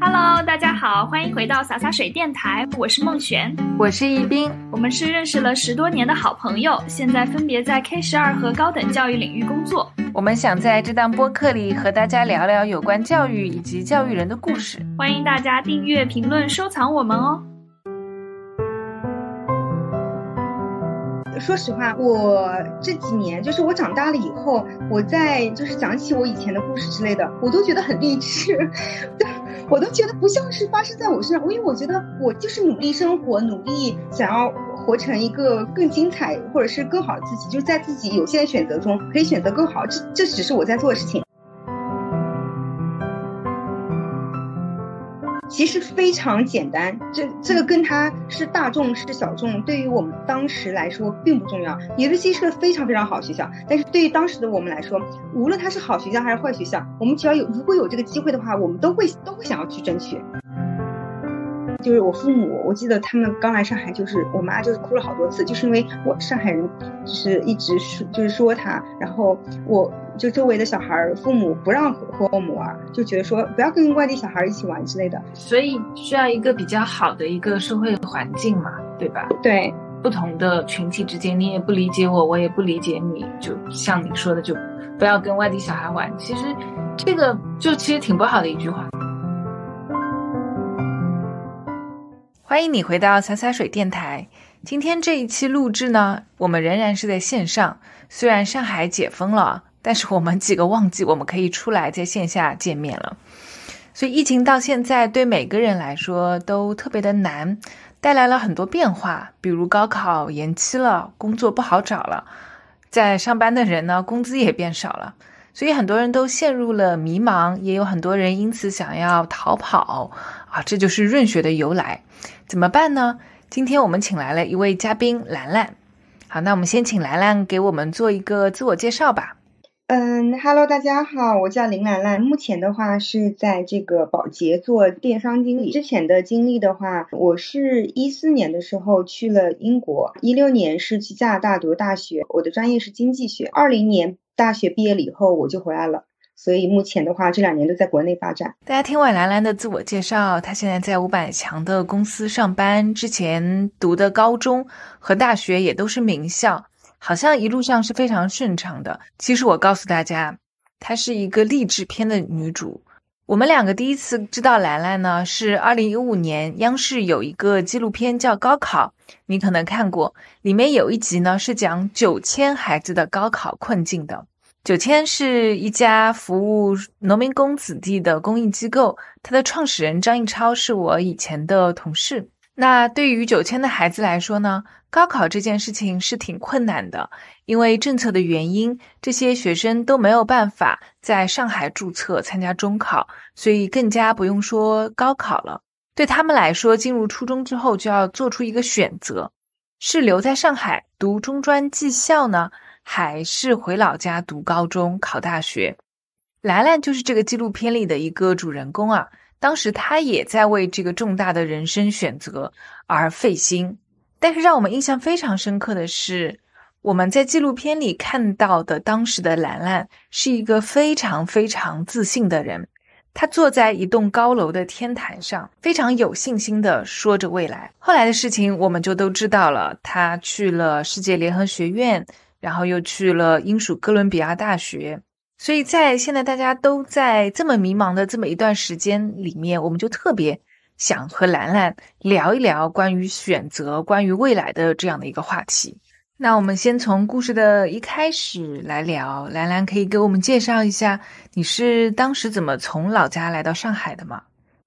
Hello，大家好，欢迎回到洒洒水电台，我是孟璇，我是易斌，我们是认识了十多年的好朋友，现在分别在 K 十二和高等教育领域工作。我们想在这档播客里和大家聊聊有关教育以及教育人的故事，欢迎大家订阅、评论、收藏我们哦。说实话，我这几年就是我长大了以后，我在就是讲起我以前的故事之类的，我都觉得很励志，我都觉得不像是发生在我身上，因为我觉得我就是努力生活，努力想要活成一个更精彩或者是更好的自己，就是在自己有限的选择中可以选择更好，这这只是我在做的事情。其实非常简单，这这个跟他是大众是小众，对于我们当时来说并不重要。野子溪是个非常非常好学校，但是对于当时的我们来说，无论它是好学校还是坏学校，我们只要有如果有这个机会的话，我们都会都会想要去争取。就是我父母，我记得他们刚来上海，就是我妈就是哭了好多次，就是因为我上海人，就是一直说就是说他，然后我就周围的小孩父母不让和和我们玩，就觉得说不要跟外地小孩一起玩之类的。所以需要一个比较好的一个社会环境嘛，对吧？对，不同的群体之间，你也不理解我，我也不理解你，就像你说的，就不要跟外地小孩玩。其实这个就其实挺不好的一句话。欢迎你回到洒洒水电台。今天这一期录制呢，我们仍然是在线上。虽然上海解封了，但是我们几个忘记我们可以出来在线下见面了。所以疫情到现在对每个人来说都特别的难，带来了很多变化，比如高考延期了，工作不好找了，在上班的人呢，工资也变少了。所以很多人都陷入了迷茫，也有很多人因此想要逃跑啊！这就是润学的由来。怎么办呢？今天我们请来了一位嘉宾兰兰。好，那我们先请兰兰给我们做一个自我介绍吧。嗯，Hello，大家好，我叫林兰兰，目前的话是在这个宝洁做电商经理。之前的经历的话，我是一四年的时候去了英国，一六年是去加拿大读大学，我的专业是经济学。二零年。大学毕业了以后，我就回来了。所以目前的话，这两年都在国内发展。大家听完兰兰的自我介绍，她现在在五百强的公司上班，之前读的高中和大学也都是名校，好像一路上是非常顺畅的。其实我告诉大家，她是一个励志片的女主。我们两个第一次知道兰兰呢，是二零一五年央视有一个纪录片叫《高考》，你可能看过，里面有一集呢是讲九千孩子的高考困境的。九千是一家服务农民工子弟的公益机构，它的创始人张艺超是我以前的同事。那对于九千的孩子来说呢，高考这件事情是挺困难的，因为政策的原因，这些学生都没有办法在上海注册参加中考，所以更加不用说高考了。对他们来说，进入初中之后就要做出一个选择：是留在上海读中专技校呢，还是回老家读高中考大学？兰兰就是这个纪录片里的一个主人公啊。当时他也在为这个重大的人生选择而费心，但是让我们印象非常深刻的是，我们在纪录片里看到的当时的兰兰是一个非常非常自信的人。她坐在一栋高楼的天台上，非常有信心的说着未来。后来的事情我们就都知道了，她去了世界联合学院，然后又去了英属哥伦比亚大学。所以在现在大家都在这么迷茫的这么一段时间里面，我们就特别想和兰兰聊一聊关于选择、关于未来的这样的一个话题。那我们先从故事的一开始来聊，兰兰可以给我们介绍一下你是当时怎么从老家来到上海的吗？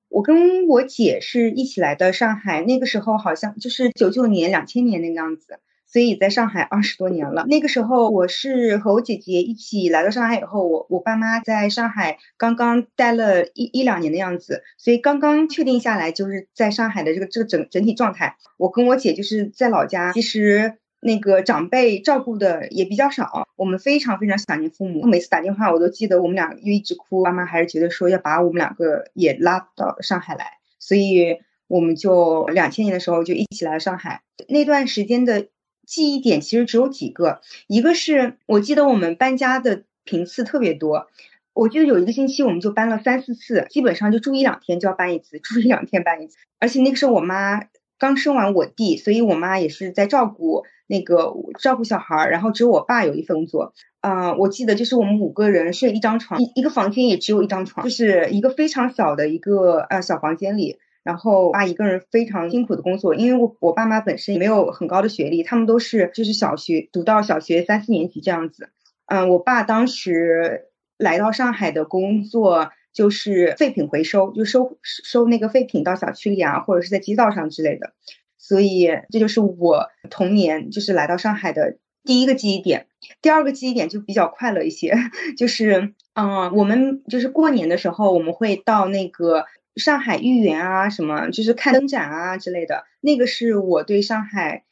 我跟我姐是一起来的上海，那个时候好像就是九九年、两千年那个样子。所以在上海二十多年了。那个时候，我是和我姐姐一起来到上海以后，我我爸妈在上海刚刚待了一一两年的样子，所以刚刚确定下来就是在上海的这个这个整整体状态。我跟我姐就是在老家，其实那个长辈照顾的也比较少，我们非常非常想念父母。每次打电话，我都记得我们俩又一直哭，妈妈还是觉得说要把我们两个也拉到上海来，所以我们就两千年的时候就一起来了上海。那段时间的。记忆点其实只有几个，一个是我记得我们搬家的频次特别多，我记得有一个星期我们就搬了三四次，基本上就住一两天就要搬一次，住一两天搬一次。而且那个时候我妈刚生完我弟，所以我妈也是在照顾那个照顾小孩，然后只有我爸有一份工作。嗯，我记得就是我们五个人睡一张床，一一个房间也只有一张床，就是一个非常小的一个呃小房间里。然后爸一个人非常辛苦的工作，因为我我爸妈本身也没有很高的学历，他们都是就是小学读到小学三四年级这样子。嗯，我爸当时来到上海的工作就是废品回收，就收收那个废品到小区里啊，或者是在街道上之类的。所以这就是我童年就是来到上海的第一个记忆点。第二个记忆点就比较快乐一些，就是嗯，我们就是过年的时候我们会到那个。上海豫园啊，什么就是看灯展啊之类的，那个是我对上海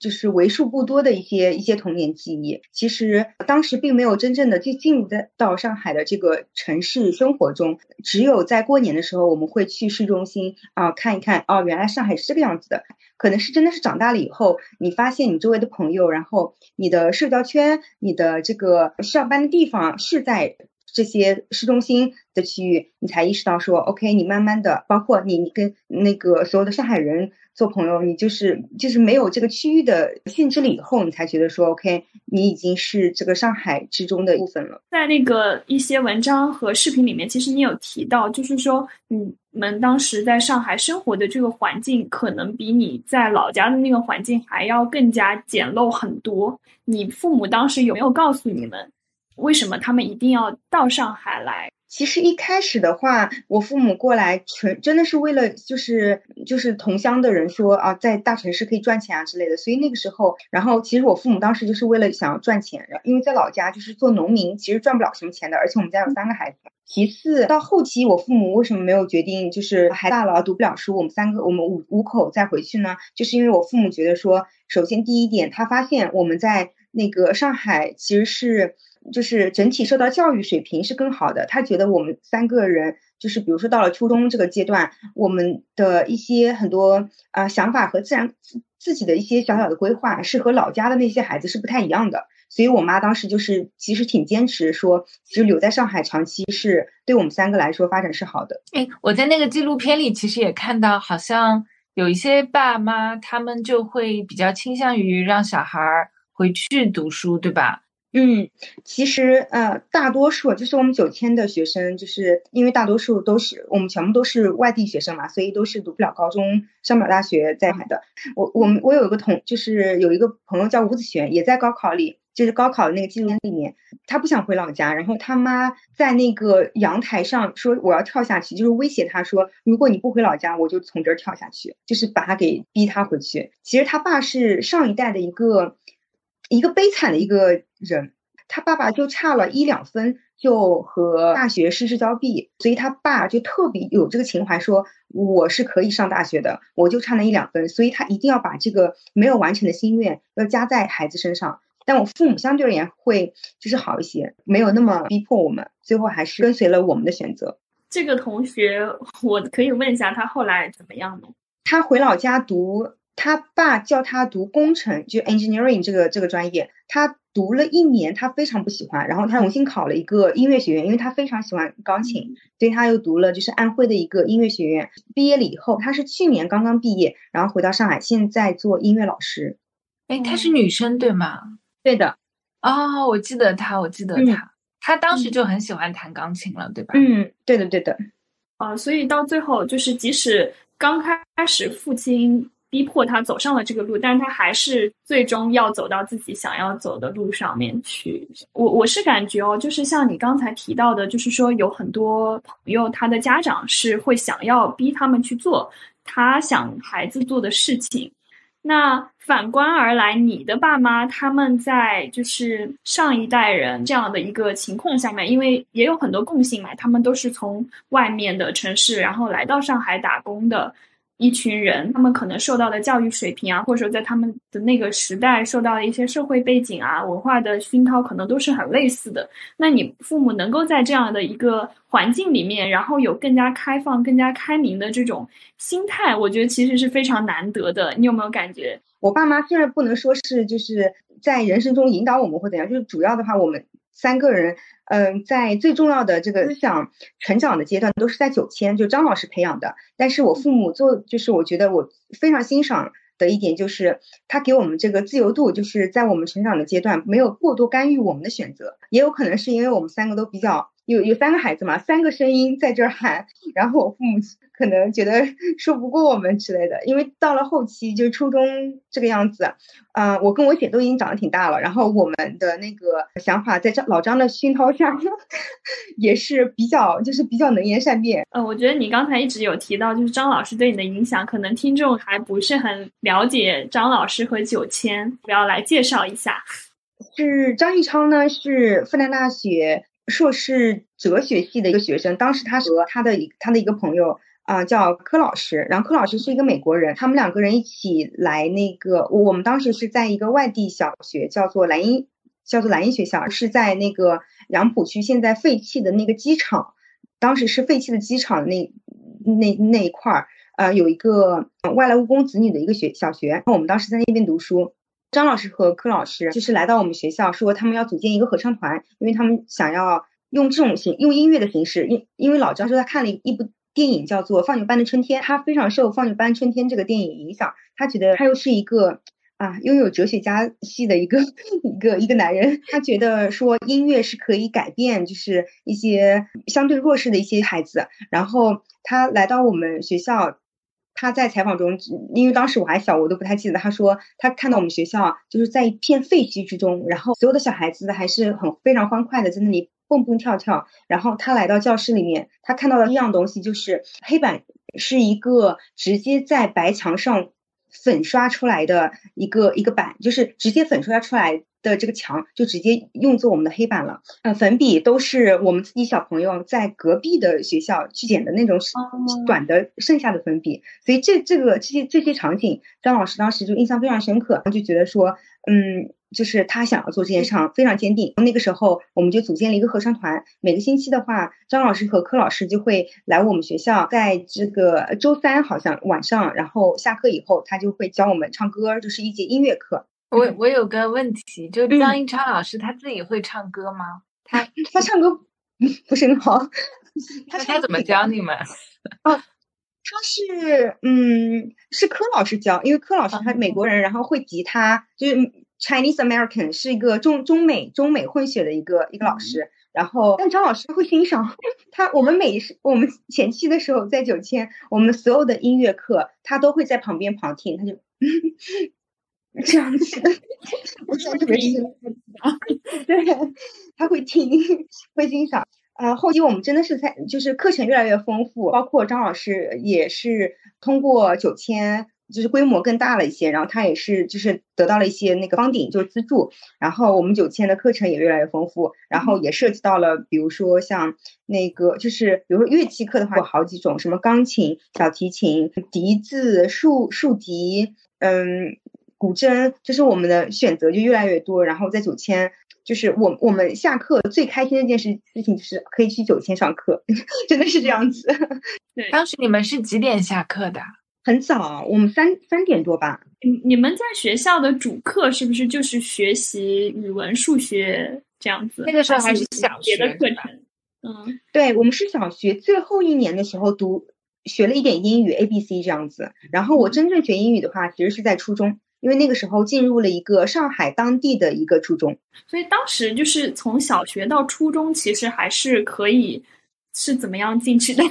就是为数不多的一些一些童年记忆。其实当时并没有真正的进进入在到上海的这个城市生活中，只有在过年的时候，我们会去市中心啊看一看，哦，原来上海是这个样子的。可能是真的是长大了以后，你发现你周围的朋友，然后你的社交圈，你的这个上班的地方是在。这些市中心的区域，你才意识到说，OK，你慢慢的，包括你跟那个所有的上海人做朋友，你就是就是没有这个区域的性质了以后，你才觉得说，OK，你已经是这个上海之中的一部分了。在那个一些文章和视频里面，其实你有提到，就是说你们当时在上海生活的这个环境，可能比你在老家的那个环境还要更加简陋很多。你父母当时有没有告诉你们？为什么他们一定要到上海来？其实一开始的话，我父母过来纯真的是为了就是就是同乡的人说啊，在大城市可以赚钱啊之类的。所以那个时候，然后其实我父母当时就是为了想要赚钱，因为在老家就是做农民，其实赚不了什么钱的。而且我们家有三个孩子。其次到后期，我父母为什么没有决定就是孩大了读不了书，我们三个我们五五口再回去呢？就是因为我父母觉得说，首先第一点，他发现我们在那个上海其实是。就是整体受到教育水平是更好的。他觉得我们三个人，就是比如说到了初中这个阶段，我们的一些很多啊想法和自然自己的一些小小的规划，是和老家的那些孩子是不太一样的。所以我妈当时就是其实挺坚持说，其实留在上海长期是对我们三个来说发展是好的。哎，我在那个纪录片里其实也看到，好像有一些爸妈他们就会比较倾向于让小孩回去读书，对吧？嗯，其实呃，大多数就是我们九千的学生，就是因为大多数都是我们全部都是外地学生嘛，所以都是读不了高中，上不了大学在海的。我我们我有一个同，就是有一个朋友叫吴子璇，也在高考里，就是高考的那个纪录里面，他不想回老家，然后他妈在那个阳台上说我要跳下去，就是威胁他说，如果你不回老家，我就从这儿跳下去，就是把他给逼他回去。其实他爸是上一代的一个。一个悲惨的一个人，他爸爸就差了一两分就和大学失之交臂，所以他爸就特别有这个情怀，说我是可以上大学的，我就差那一两分，所以他一定要把这个没有完成的心愿要加在孩子身上。但我父母相对而言会就是好一些，没有那么逼迫我们，最后还是跟随了我们的选择。这个同学，我可以问一下他后来怎么样吗？他回老家读。他爸叫他读工程，就 engineering 这个这个专业，他读了一年，他非常不喜欢，然后他重新考了一个音乐学院，因为他非常喜欢钢琴，所以他又读了就是安徽的一个音乐学院。毕业了以后，他是去年刚刚毕业，然后回到上海，现在做音乐老师。哎，她是女生对吗？对的。哦，我记得她，我记得她，她当时就很喜欢弹钢琴了，对吧？嗯，对的，对的。啊，所以到最后，就是即使刚开始父亲。逼迫他走上了这个路，但是他还是最终要走到自己想要走的路上面去。我我是感觉哦，就是像你刚才提到的，就是说有很多朋友，他的家长是会想要逼他们去做他想孩子做的事情。那反观而来，你的爸妈他们在就是上一代人这样的一个情况下面，因为也有很多共性嘛，他们都是从外面的城市然后来到上海打工的。一群人，他们可能受到的教育水平啊，或者说在他们的那个时代受到的一些社会背景啊、文化的熏陶，可能都是很类似的。那你父母能够在这样的一个环境里面，然后有更加开放、更加开明的这种心态，我觉得其实是非常难得的。你有没有感觉？我爸妈虽然不能说是就是在人生中引导我们或怎样，就是主要的话，我们三个人，嗯，在最重要的这个思想成长的阶段，都是在九千，就张老师培养的。但是我父母做，就是我觉得我非常欣赏的一点，就是他给我们这个自由度，就是在我们成长的阶段，没有过多干预我们的选择。也有可能是因为我们三个都比较。有有三个孩子嘛，三个声音在这儿喊，然后我父母可能觉得 说不过我们之类的，因为到了后期就初中这个样子，啊，我跟我姐都已经长得挺大了，然后我们的那个想法在张老张的熏陶下，也是比较就是比较能言善辩。呃，我觉得你刚才一直有提到，就是张老师对你的影响，可能听众还不是很了解张老师和九千，不要来介绍一下。是张玉超呢，是复旦大学。硕士哲学系的一个学生，当时他和他的他的一个朋友啊叫柯老师，然后柯老师是一个美国人，他们两个人一起来那个，我们当时是在一个外地小学，叫做莱茵，叫做莱茵学校，是在那个杨浦区现在废弃的那个机场，当时是废弃的机场那那那一块儿，呃，有一个外来务工子女的一个学小学，我们当时在那边读书。张老师和柯老师就是来到我们学校，说他们要组建一个合唱团，因为他们想要用这种形用音乐的形式。因因为老张说他看了一部电影叫做《放牛班的春天》，他非常受《放牛班春天》这个电影影响，他觉得他又是一个啊拥有哲学家系的一个 一个一个男人，他觉得说音乐是可以改变就是一些相对弱势的一些孩子。然后他来到我们学校。他在采访中，因为当时我还小，我都不太记得。他说他看到我们学校就是在一片废墟之中，然后所有的小孩子还是很非常欢快的在那里蹦蹦跳跳。然后他来到教室里面，他看到的一样东西就是黑板是一个直接在白墙上粉刷出来的一个一个板，就是直接粉刷出来。的这个墙就直接用作我们的黑板了。呃，粉笔都是我们自己小朋友在隔壁的学校去捡的那种短的剩下的粉笔，所以这这个这些这些场景，张老师当时就印象非常深刻，就觉得说，嗯，就是他想要做这件事非常坚定。那个时候我们就组建了一个合唱团，每个星期的话，张老师和柯老师就会来我们学校，在这个周三好像晚上，然后下课以后，他就会教我们唱歌，就是一节音乐课。我我有个问题，就张一超老师他自己会唱歌吗？他 他唱歌不 是很好，他他怎么教你们？哦，他是嗯是柯老师教，因为柯老师他美国人，然后会吉他，就是 Chinese American，是一个中中美中美混血的一个一个老师。然后但张老师会欣赏 他，我们每我们前期的时候在九千，我们所有的音乐课他都会在旁边旁听，他就。这样子，我特别欣赏。对，他会听，会欣赏。啊，后期我们真的是在，就是课程越来越丰富，包括张老师也是通过九千，就是规模更大了一些，然后他也是就是得到了一些那个方顶，就是资助。然后我们九千的课程也越来越丰富，然后也涉及到了，比如说像那个，就是比如说乐器课的话，有好几种，什么钢琴、小提琴、笛子、竖竖笛，嗯。古筝就是我们的选择就越来越多，然后在九千，就是我我们下课最开心的一件事事情就是可以去九千上课，真的是这样子。对，当时你们是几点下课的？很早，我们三三点多吧。你你们在学校的主课是不是就是学习语文、数学这样子？那个时候还是小学的课程。嗯，对，我们是小学最后一年的时候读学了一点英语 A B C 这样子，然后我真正学英语的话，其实是在初中。因为那个时候进入了一个上海当地的一个初中，所以当时就是从小学到初中，其实还是可以。是怎么样进去的？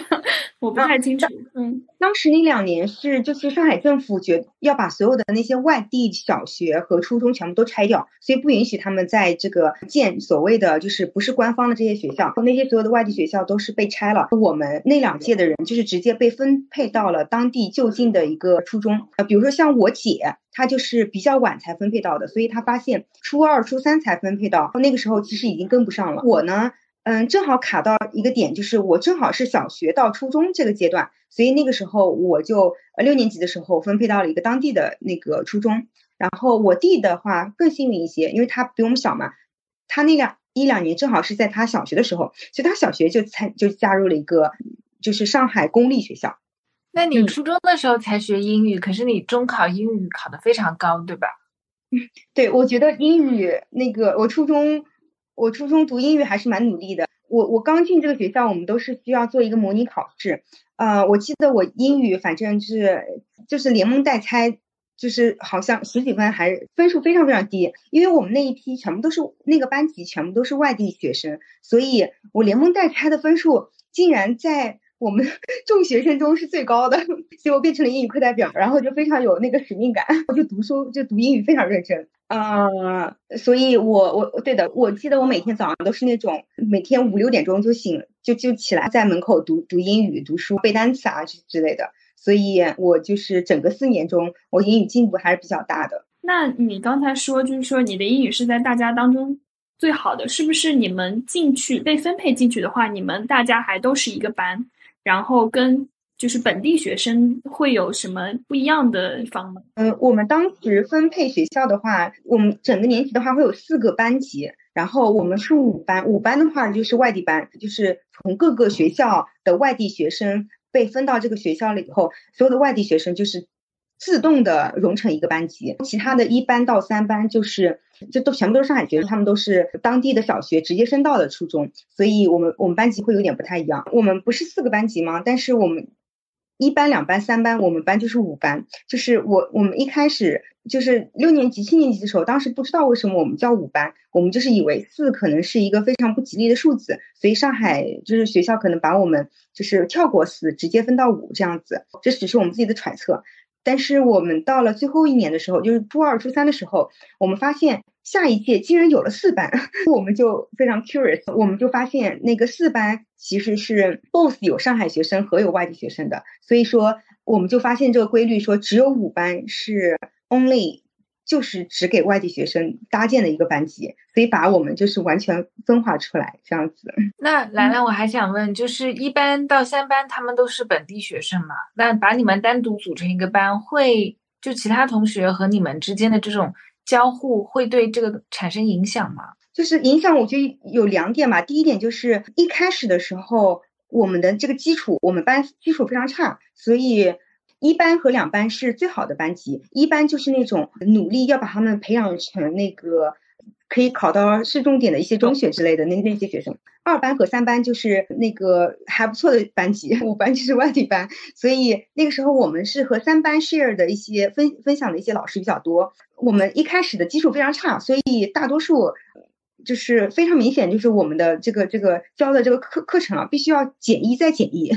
我不太清楚。嗯，当时那两年是就是上海政府决要把所有的那些外地小学和初中全部都拆掉，所以不允许他们在这个建所谓的就是不是官方的这些学校。那些所有的外地学校都是被拆了。我们那两届的人就是直接被分配到了当地就近的一个初中。呃，比如说像我姐，她就是比较晚才分配到的，所以她发现初二、初三才分配到，那个时候其实已经跟不上了。我呢？嗯，正好卡到一个点，就是我正好是小学到初中这个阶段，所以那个时候我就呃六年级的时候分配到了一个当地的那个初中。然后我弟的话更幸运一些，因为他比我们小嘛，他那两一两年正好是在他小学的时候，所以他小学就参就加入了一个就是上海公立学校。那你初中的时候才学英语，可是你中考英语考得非常高，对吧？嗯，对，我觉得英语那个我初中。我初中读英语还是蛮努力的。我我刚进这个学校，我们都是需要做一个模拟考试。呃，我记得我英语反正是就是连蒙带猜，就是好像十几分，还分数非常非常低。因为我们那一批全部都是那个班级全部都是外地学生，所以我连蒙带猜的分数竟然在。我们 众学生中是最高的，所以我变成了英语课代表，然后就非常有那个使命感，我就读书就读英语非常认真，嗯，所以我我对的，我记得我每天早上都是那种每天五六点钟就醒就就起来在门口读读英语读书背单词啊之之类的，所以我就是整个四年中我英语进步还是比较大的。那你刚才说就是说你的英语是在大家当中最好的，是不是？你们进去被分配进去的话，你们大家还都是一个班？然后跟就是本地学生会有什么不一样的地方吗？嗯，我们当时分配学校的话，我们整个年级的话会有四个班级，然后我们是五班，五班的话就是外地班，就是从各个学校的外地学生被分到这个学校了以后，所有的外地学生就是。自动的融成一个班级，其他的一班到三班就是，这都全部都是上海学生，他们都是当地的小学直接升到了初中，所以我们我们班级会有点不太一样。我们不是四个班级吗？但是我们一班、两班、三班，我们班就是五班。就是我我们一开始就是六年级、七年级的时候，当时不知道为什么我们叫五班，我们就是以为四可能是一个非常不吉利的数字，所以上海就是学校可能把我们就是跳过四，直接分到五这样子，这只是我们自己的揣测。但是我们到了最后一年的时候，就是初二、初三的时候，我们发现下一届竟然有了四班，我们就非常 curious，我们就发现那个四班其实是 both 有上海学生和有外地学生的，所以说我们就发现这个规律，说只有五班是 only。就是只给外地学生搭建的一个班级，所以把我们就是完全分化出来这样子。那兰兰，我还想问，就是一班到三班他们都是本地学生嘛？那把你们单独组成一个班，会就其他同学和你们之间的这种交互，会对这个产生影响吗？就是影响，我觉得有两点吧。第一点就是一开始的时候，我们的这个基础，我们班基础非常差，所以。一班和两班是最好的班级，一班就是那种努力要把他们培养成那个可以考到市重点的一些中学之类的那那些学生。二班和三班就是那个还不错的班级，五班就是外地班。所以那个时候我们是和三班 share 的一些分分享的一些老师比较多。我们一开始的基础非常差，所以大多数。就是非常明显，就是我们的这个这个教的这个课课程啊，必须要减一再减一，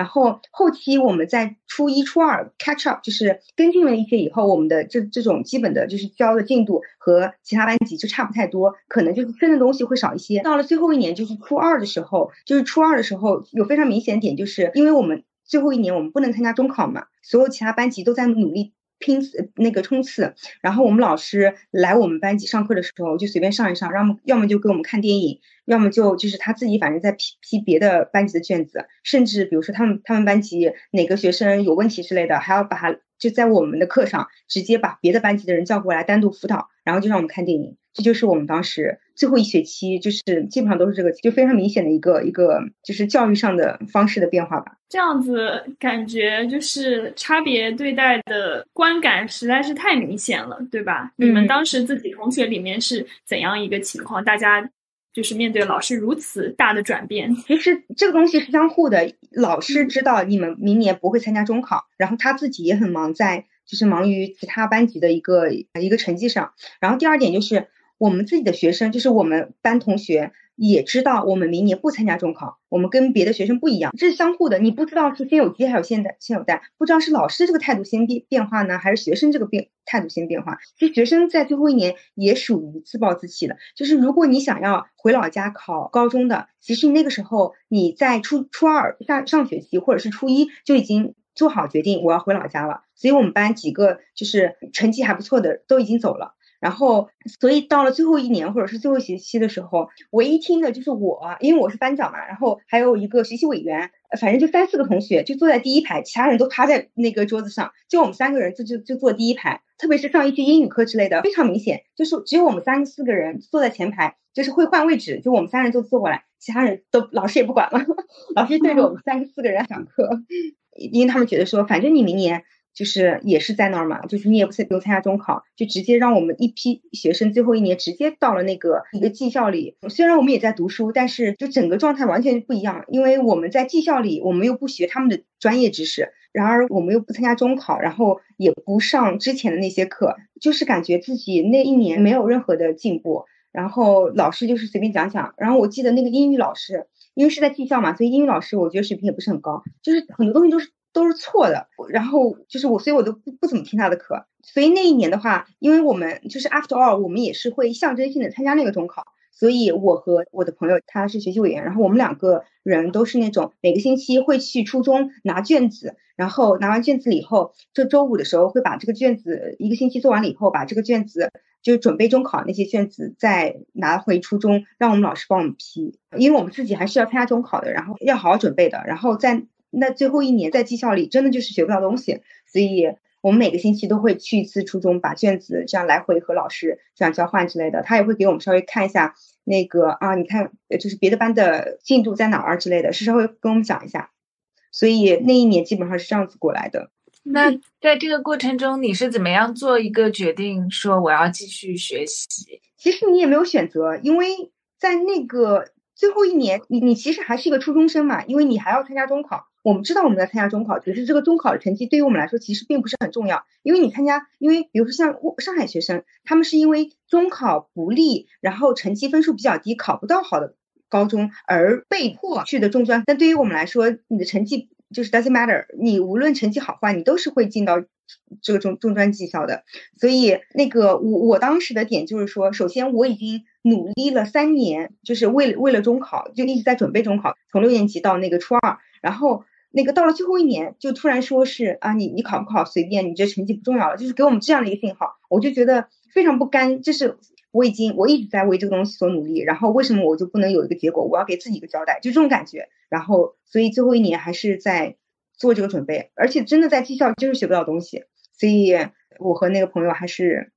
然后后期我们在初一初二 catch up，就是跟进了一些以后，我们的这这种基本的就是教的进度和其他班级就差不太多，可能就是分的东西会少一些。到了最后一年，就是初二的时候，就是初二的时候有非常明显点，就是因为我们最后一年我们不能参加中考嘛，所有其他班级都在努力。拼那个冲刺，然后我们老师来我们班级上课的时候，就随便上一上，要么要么就给我们看电影，要么就就是他自己反正在批批别的班级的卷子，甚至比如说他们他们班级哪个学生有问题之类的，还要把他就在我们的课上直接把别的班级的人叫过来单独辅导，然后就让我们看电影。这就是我们当时最后一学期，就是基本上都是这个，就非常明显的一个一个就是教育上的方式的变化吧。这样子感觉就是差别对待的观感实在是太明显了，对吧？你们当时自己同学里面是怎样一个情况？大家就是面对老师如此大的转变，其实这个东西是相互的。老师知道你们明年不会参加中考，然后他自己也很忙，在就是忙于其他班级的一个一个成绩上。然后第二点就是。我们自己的学生，就是我们班同学，也知道我们明年不参加中考，我们跟别的学生不一样，这是相互的。你不知道是先有鸡还有先先有蛋，不知道是老师这个态度先变变化呢，还是学生这个变态度先变化。其实学生在最后一年也属于自暴自弃的，就是如果你想要回老家考高中的，其实那个时候你在初初二下上学期或者是初一就已经做好决定，我要回老家了。所以我们班几个就是成绩还不错的都已经走了。然后，所以到了最后一年或者是最后学期的时候，唯一听的就是我，因为我是班长嘛。然后还有一个学习委员，反正就三四个同学就坐在第一排，其他人都趴在那个桌子上，就我们三个人就就就坐第一排。特别是上一些英语课之类的，非常明显，就是只有我们三四个人坐在前排，就是会换位置，就我们三人就坐过来，其他人都老师也不管了，老师对着我们三四个人讲课，因为他们觉得说，反正你明年。就是也是在那儿嘛，就是你也不不用参加中考，就直接让我们一批学生最后一年直接到了那个一个技校里。虽然我们也在读书，但是就整个状态完全不一样，因为我们在技校里，我们又不学他们的专业知识，然而我们又不参加中考，然后也不上之前的那些课，就是感觉自己那一年没有任何的进步。然后老师就是随便讲讲，然后我记得那个英语老师，因为是在技校嘛，所以英语老师我觉得水平也不是很高，就是很多东西都是都是错的。然后就是我，所以我都不不怎么听他的课。所以那一年的话，因为我们就是 after all，我们也是会象征性的参加那个中考。所以我和我的朋友他是学习委员，然后我们两个人都是那种每个星期会去初中拿卷子，然后拿完卷子以后，这周五的时候会把这个卷子一个星期做完了以后，把这个卷子。就准备中考那些卷子，再拿回初中，让我们老师帮我们批，因为我们自己还是要参加中考的，然后要好好准备的。然后在那最后一年，在技校里真的就是学不到东西，所以我们每个星期都会去一次初中，把卷子这样来回和老师这样交换之类的。他也会给我们稍微看一下那个啊，你看就是别的班的进度在哪儿之类的，是稍微跟我们讲一下。所以那一年基本上是这样子过来的。那在这个过程中，你是怎么样做一个决定，说我要继续学习？其实你也没有选择，因为在那个最后一年，你你其实还是一个初中生嘛，因为你还要参加中考。我们知道我们在参加中考，只是这个中考的成绩对于我们来说其实并不是很重要，因为你参加，因为比如说像上海学生，他们是因为中考不利，然后成绩分数比较低，考不到好的高中而被迫去的中专。但对于我们来说，你的成绩。就是 doesn't matter，你无论成绩好坏，你都是会进到这个中中专技校的。所以那个我我当时的点就是说，首先我已经努力了三年，就是为了为了中考，就一直在准备中考，从六年级到那个初二，然后那个到了最后一年，就突然说是啊，你你考不考随便，你这成绩不重要了，就是给我们这样的一个信号，我就觉得非常不甘，就是我已经我一直在为这个东西所努力，然后为什么我就不能有一个结果？我要给自己一个交代，就这种感觉，然后。所以最后一年还是在做这个准备，而且真的在技校就是学不到东西，所以我和那个朋友还是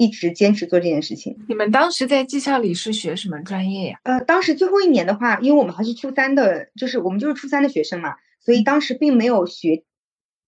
一直坚持做这件事情。你们当时在技校里是学什么专业呀？呃，当时最后一年的话，因为我们还是初三的，就是我们就是初三的学生嘛，所以当时并没有学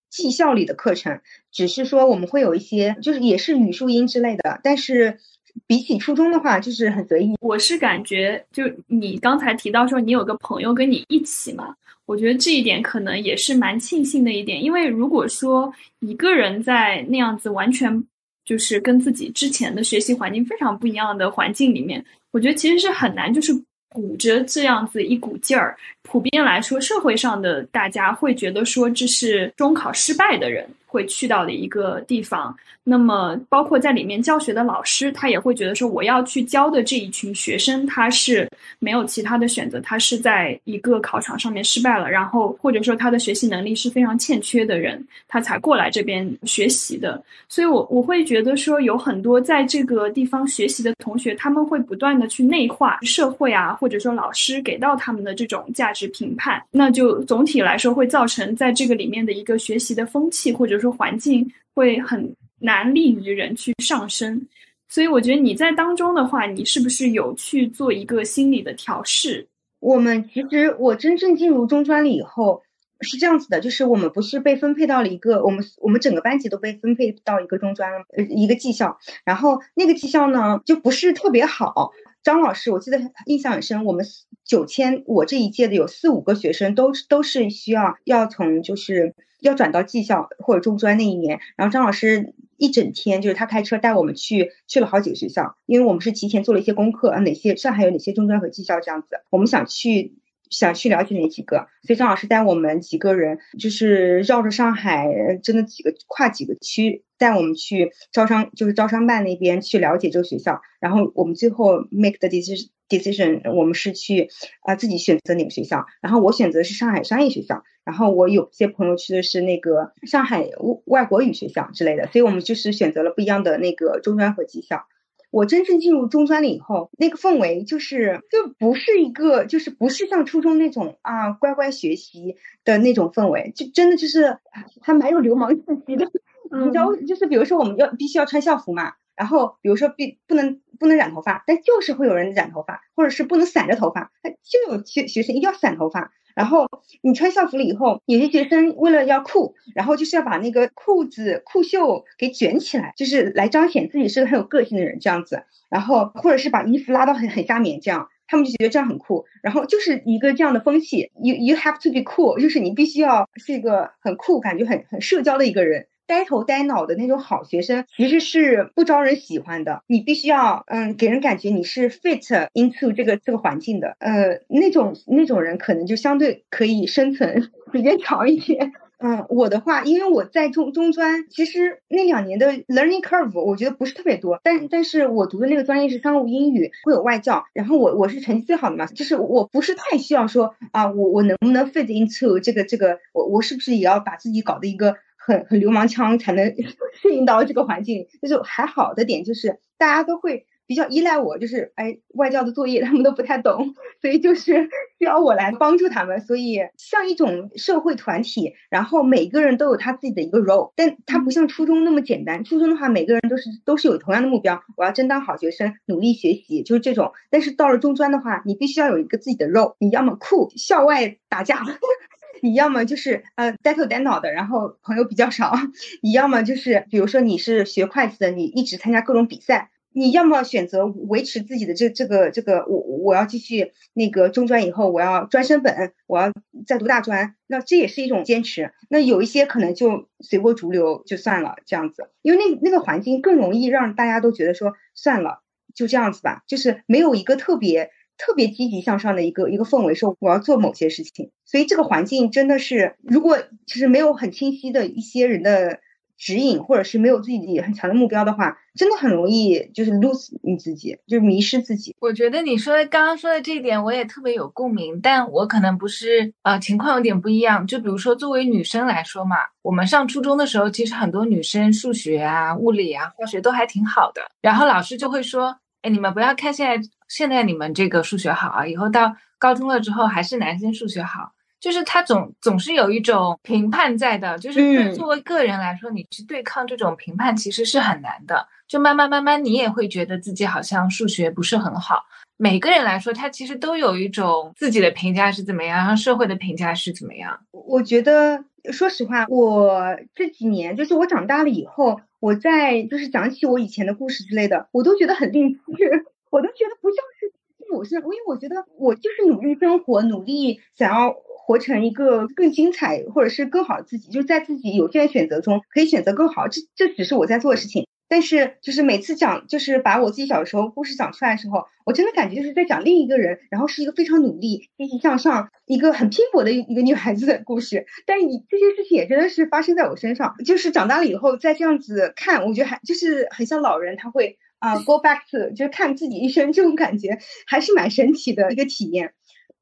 技校里的课程，只是说我们会有一些，就是也是语数英之类的，但是。比起初中的话，就是很随意。我是感觉，就你刚才提到说你有个朋友跟你一起嘛，我觉得这一点可能也是蛮庆幸的一点。因为如果说一个人在那样子完全就是跟自己之前的学习环境非常不一样的环境里面，我觉得其实是很难就是鼓着这样子一股劲儿。普遍来说，社会上的大家会觉得说这是中考失败的人。会去到的一个地方，那么包括在里面教学的老师，他也会觉得说，我要去教的这一群学生，他是没有其他的选择，他是在一个考场上面失败了，然后或者说他的学习能力是非常欠缺的人，他才过来这边学习的。所以，我我会觉得说，有很多在这个地方学习的同学，他们会不断的去内化社会啊，或者说老师给到他们的这种价值评判，那就总体来说会造成在这个里面的一个学习的风气，或者。说环境会很难利于人去上升，所以我觉得你在当中的话，你是不是有去做一个心理的调试？我们其实我真正进入中专了以后是这样子的，就是我们不是被分配到了一个，我们我们整个班级都被分配到一个中专呃一个技校，然后那个技校呢就不是特别好。张老师，我记得印象很深，我们九千我这一届的有四五个学生都都是需要要从就是。要转到技校或者中专那一年，然后张老师一整天就是他开车带我们去去了好几个学校，因为我们是提前做了一些功课，啊，哪些上海有哪些中专和技校这样子，我们想去想去了解哪几个，所以张老师带我们几个人就是绕着上海，真的几个跨几个区带我们去招商，就是招商办那边去了解这个学校，然后我们最后 make the decision。decision，我们是去啊自己选择哪个学校，然后我选择是上海商业学校，然后我有些朋友去的是那个上海外国语学校之类的，所以我们就是选择了不一样的那个中专和技校。我真正进入中专了以后，那个氛围就是就不是一个，就是不是像初中那种啊乖乖学习的那种氛围，就真的就是还蛮有流氓气息的。你知道，就是比如说我们要必须要穿校服嘛。然后比如说必不能不能染头发，但就是会有人染头发，或者是不能散着头发，他就有学学生一定要散头发。然后你穿校服了以后，有些学生为了要酷，然后就是要把那个裤子裤袖给卷起来，就是来彰显自己是个很有个性的人这样子。然后或者是把衣服拉到很很下面，这样他们就觉得这样很酷。然后就是一个这样的风气，you you have to be cool，就是你必须要是一个很酷，感觉很很社交的一个人。呆头呆脑的那种好学生，其实是不招人喜欢的。你必须要，嗯，给人感觉你是 fit into 这个这个环境的。呃，那种那种人可能就相对可以生存时间长一些。嗯，我的话，因为我在中中专，其实那两年的 learning curve 我觉得不是特别多。但但是我读的那个专业是商务英语，会有外教。然后我我是成绩最好的嘛，就是我不是太需要说啊，我我能不能 fit into 这个这个，我我是不是也要把自己搞的一个。很很流氓腔才能适应到这个环境，就是还好的点就是大家都会比较依赖我，就是哎外教的作业他们都不太懂，所以就是需要我来帮助他们，所以像一种社会团体，然后每个人都有他自己的一个 role，但他不像初中那么简单，初中的话每个人都是都是有同样的目标，我要真当好学生，努力学习，就是这种，但是到了中专的话，你必须要有一个自己的 role，你要么酷校外打架。你要么就是呃呆头呆脑的，然后朋友比较少；你要么就是比如说你是学会计的，你一直参加各种比赛；你要么选择维持自己的这这个这个，我我要继续那个中专以后我要专升本，我要再读大专，那这也是一种坚持。那有一些可能就随波逐流就算了这样子，因为那那个环境更容易让大家都觉得说算了就这样子吧，就是没有一个特别。特别积极向上的一个一个氛围，说我要做某些事情，所以这个环境真的是，如果就是没有很清晰的一些人的指引，或者是没有自己很强的目标的话，真的很容易就是 lose 你自己，就是迷失自己。我觉得你说的刚刚说的这一点，我也特别有共鸣，但我可能不是呃情况有点不一样。就比如说作为女生来说嘛，我们上初中的时候，其实很多女生数学啊、物理啊、化学都还挺好的，然后老师就会说。哎，你们不要看现在，现在你们这个数学好啊，以后到高中了之后还是男生数学好，就是他总总是有一种评判在的，就是作为个人来说，你去对抗这种评判其实是很难的，就慢慢慢慢你也会觉得自己好像数学不是很好。每个人来说，他其实都有一种自己的评价是怎么样，然后社会的评价是怎么样。我觉得，说实话，我这几年就是我长大了以后。我在就是讲起我以前的故事之类的，我都觉得很励志，我都觉得不像是我是，因为我觉得我就是努力生活，努力想要活成一个更精彩或者是更好的自己，就在自己有限的选择中可以选择更好，这这只是我在做的事情。但是，就是每次讲，就是把我自己小时候故事讲出来的时候，我真的感觉就是在讲另一个人，然后是一个非常努力、积极向上、一个很拼搏的一个女孩子的故事。但是你这些事情也真的是发生在我身上，就是长大了以后再这样子看，我觉得还就是很像老人，他会啊 go back to，就是看自己一生 这种感觉，还是蛮神奇的一个体验。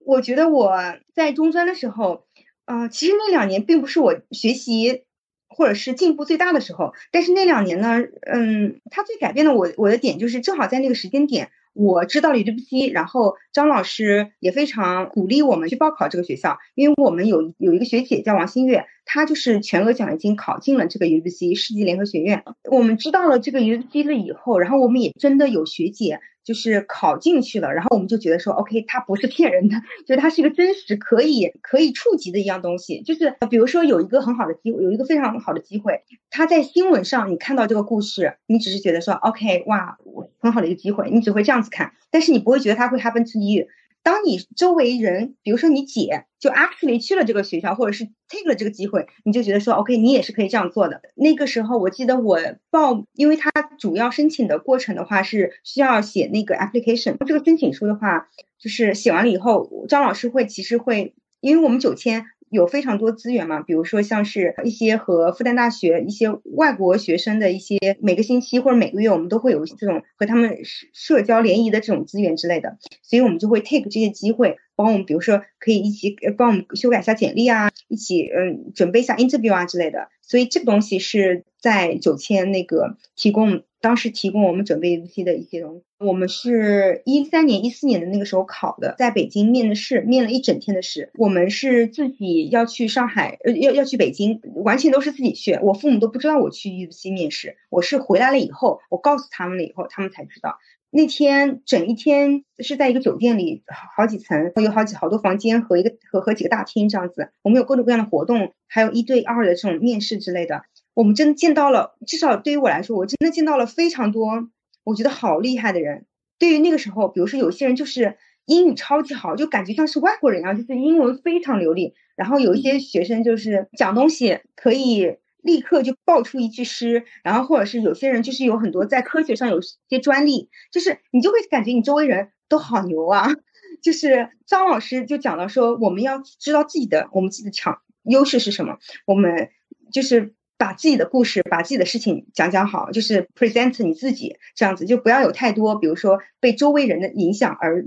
我觉得我在中专的时候，嗯，其实那两年并不是我学习。或者是进步最大的时候，但是那两年呢，嗯，它最改变的我我的点就是正好在那个时间点，我知道了 UBC，然后张老师也非常鼓励我们去报考这个学校，因为我们有有一个学姐叫王新月，她就是全额奖学金考进了这个 UBC 世纪联合学院。我们知道了这个 UBC 了以后，然后我们也真的有学姐。就是考进去了，然后我们就觉得说，OK，它不是骗人的，就它是一个真实可以可以触及的一样东西。就是比如说有一个很好的机会，有一个非常好的机会，他在新闻上你看到这个故事，你只是觉得说，OK，哇，很好的一个机会，你只会这样子看，但是你不会觉得它会 happen to you。当你周围人，比如说你姐，就 actually 去了这个学校，或者是 take 了这个机会，你就觉得说，OK，你也是可以这样做的。那个时候，我记得我报，因为它主要申请的过程的话是需要写那个 application，这个申请书的话，就是写完了以后，张老师会其实会，因为我们九千。有非常多资源嘛，比如说像是一些和复旦大学一些外国学生的一些每个星期或者每个月，我们都会有这种和他们社社交联谊的这种资源之类的，所以我们就会 take 这些机会，帮我们，比如说可以一起帮我们修改一下简历啊，一起嗯准备一下 interview 啊之类的。所以这个东西是在九千那个提供，当时提供我们准备 UC 的一些东西。我们是一三年、一四年的那个时候考的，在北京面的试，面了一整天的试。我们是自己要去上海，要要去北京，完全都是自己去。我父母都不知道我去 UC 面试，我是回来了以后，我告诉他们了以后，他们才知道。那天整一天是在一个酒店里，好几层，有好几好多房间和一个和和几个大厅这样子。我们有各种各样的活动，还有一对二的这种面试之类的。我们真的见到了，至少对于我来说，我真的见到了非常多，我觉得好厉害的人。对于那个时候，比如说有些人就是英语超级好，就感觉像是外国人一样，就是英文非常流利。然后有一些学生就是讲东西可以。立刻就爆出一句诗，然后或者是有些人就是有很多在科学上有些专利，就是你就会感觉你周围人都好牛啊。就是张老师就讲到说，我们要知道自己的我们自己的强优势是什么，我们就是把自己的故事、把自己的事情讲讲好，就是 present 你自己这样子，就不要有太多，比如说被周围人的影响而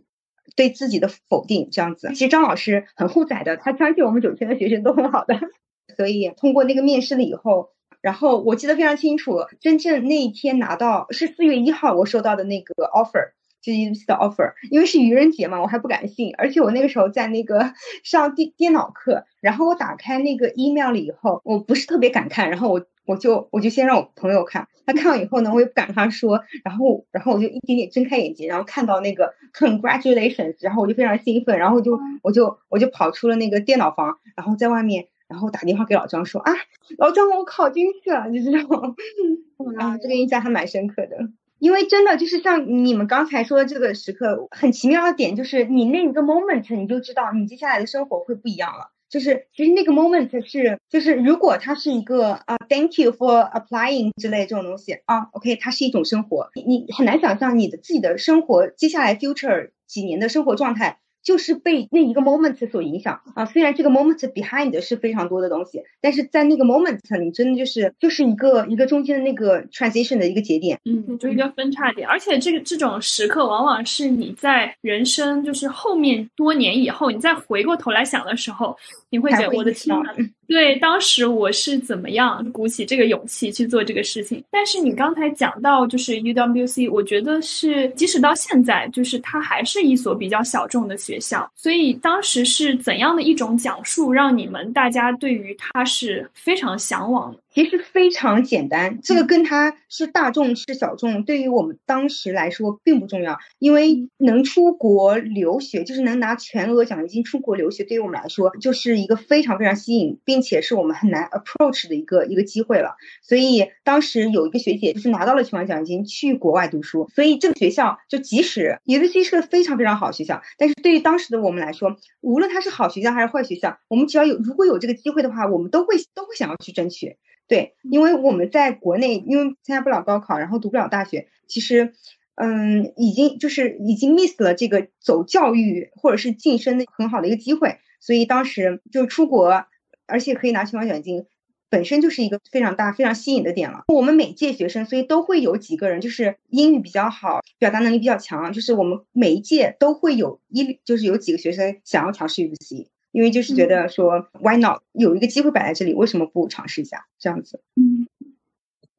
对自己的否定这样子。其实张老师很护崽的，他相信我们九千的学生都很好的。所以通过那个面试了以后，然后我记得非常清楚，真正那一天拿到是四月一号，我收到的那个 offer，就是 UC 的 offer，因为是愚人节嘛，我还不敢信，而且我那个时候在那个上电电脑课，然后我打开那个 email 了以后，我不是特别敢看，然后我我就我就先让我朋友看，他看完以后呢，我也不敢跟他说，然后然后我就一点点睁开眼睛，然后看到那个 congratulations，然后我就非常兴奋，然后就我就我就跑出了那个电脑房，然后在外面。然后打电话给老张说啊，老张我考进去了，你知道吗，啊，这个印象还蛮深刻的。因为真的就是像你们刚才说的这个时刻，很奇妙的点就是你那一个 moment 你就知道你接下来的生活会不一样了。就是其实那个 moment 是就是如果它是一个啊 thank you for applying 之类这种东西啊，OK 它是一种生活，你你很难想象你的自己的生活接下来 future 几年的生活状态。就是被那一个 moment 所影响啊，虽然这个 moment behind 是非常多的东西，但是在那个 moment 你，真的就是就是一个一个中间的那个 transition 的一个节点，嗯，就一个分叉点。而且这个这种时刻，往往是你在人生就是后面多年以后，你再回过头来想的时候，你会觉得我的天呐，对，当时我是怎么样鼓起这个勇气去做这个事情？但是你刚才讲到就是 UWC，我觉得是即使到现在，就是它还是一所比较小众的学校。所以当时是怎样的一种讲述，让你们大家对于它是非常向往的？其实非常简单，这个跟它是大众是小众，对于我们当时来说并不重要。因为能出国留学，就是能拿全额奖学金出国留学，对于我们来说就是一个非常非常吸引，并且是我们很难 approach 的一个一个机会了。所以当时有一个学姐就是拿到了全额奖学金去国外读书，所以这个学校就即使 UVC 是个非常非常好学校，但是对于当时的我们来说，无论它是好学校还是坏学校，我们只要有如果有这个机会的话，我们都会都会想要去争取。对，因为我们在国内，因为参加不了高考，然后读不了大学，其实，嗯，已经就是已经 miss 了这个走教育或者是晋升的很好的一个机会，所以当时就出国，而且可以拿全额奖学金，本身就是一个非常大、非常吸引的点了。我们每届学生，所以都会有几个人就是英语比较好，表达能力比较强，就是我们每一届都会有一，就是有几个学生想要调试 UC。因为就是觉得说，Why not？有一个机会摆在这里，为什么不尝试一下？这样子，嗯，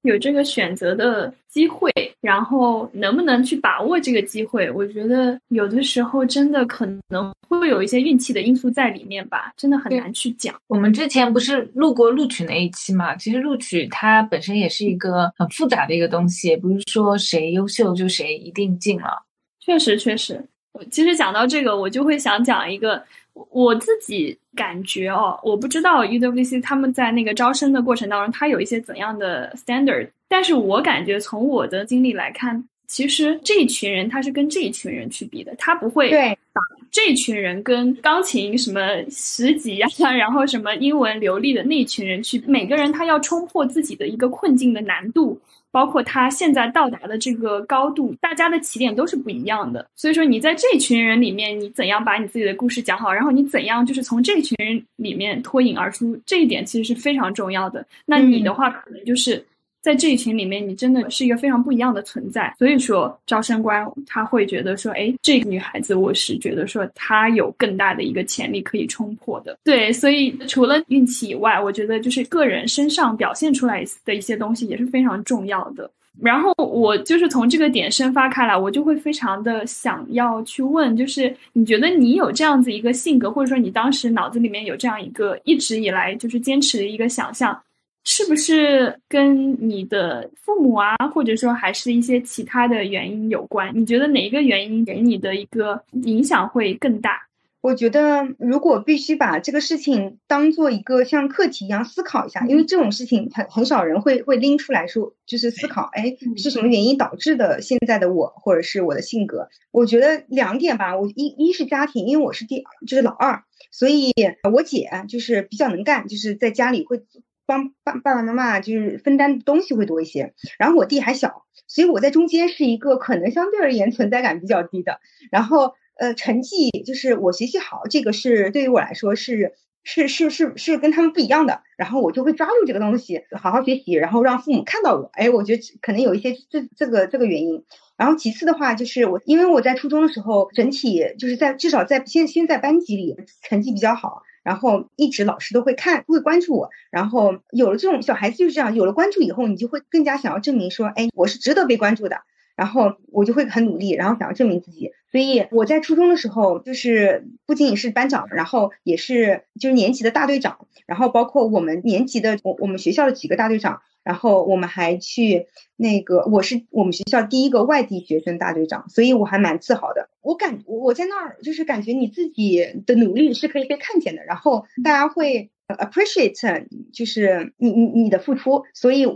有这个选择的机会，然后能不能去把握这个机会？我觉得有的时候真的可能会有一些运气的因素在里面吧，真的很难去讲。我们之前不是录过录取那一期嘛？其实录取它本身也是一个很复杂的一个东西，也不是说谁优秀就谁一定进了。确实，确实。其实讲到这个，我就会想讲一个。我自己感觉哦，我不知道 UWC 他们在那个招生的过程当中，他有一些怎样的 standard，但是我感觉从我的经历来看，其实这一群人他是跟这一群人去比的，他不会把这群人跟钢琴什么十级呀，然后什么英文流利的那一群人去，每个人他要冲破自己的一个困境的难度。包括他现在到达的这个高度，大家的起点都是不一样的。所以说，你在这群人里面，你怎样把你自己的故事讲好，然后你怎样就是从这群人里面脱颖而出，这一点其实是非常重要的。那你的话，可能就是在这一群里面，你真的是一个非常不一样的存在。所以说，招生官他会觉得说，哎，这个女孩子，我是觉得说她有更大的一个潜力可以冲破的。对，所以除了运气以外，我觉得就是个人身上表现出来的一些东西也是非常重要的。然后我就是从这个点生发开来，我就会非常的想要去问，就是你觉得你有这样子一个性格，或者说你当时脑子里面有这样一个一直以来就是坚持的一个想象，是不是跟你的父母啊，或者说还是一些其他的原因有关？你觉得哪一个原因给你的一个影响会更大？我觉得，如果必须把这个事情当做一个像课题一样思考一下，因为这种事情很很少人会会拎出来说，就是思考，哎，是什么原因导致的现在的我，或者是我的性格？我觉得两点吧，我一一是家庭，因为我是第就是老二，所以我姐就是比较能干，就是在家里会帮爸爸爸妈妈就是分担东西会多一些，然后我弟还小，所以我在中间是一个可能相对而言存在感比较低的，然后。呃，成绩就是我学习好，这个是对于我来说是是是是是跟他们不一样的。然后我就会抓住这个东西，好好学习，然后让父母看到我。哎，我觉得可能有一些这这个这个原因。然后其次的话，就是我因为我在初中的时候，整体就是在至少在先先在班级里成绩比较好，然后一直老师都会看会关注我。然后有了这种小孩子就是这样，有了关注以后，你就会更加想要证明说，哎，我是值得被关注的。然后我就会很努力，然后想要证明自己。所以我在初中的时候，就是不仅仅是班长，然后也是就是年级的大队长，然后包括我们年级的我我们学校的几个大队长，然后我们还去那个我是我们学校第一个外地学生大队长，所以我还蛮自豪的。我感我在那儿就是感觉你自己的努力是可以被看见的，然后大家会 appreciate 就是你你你的付出，所以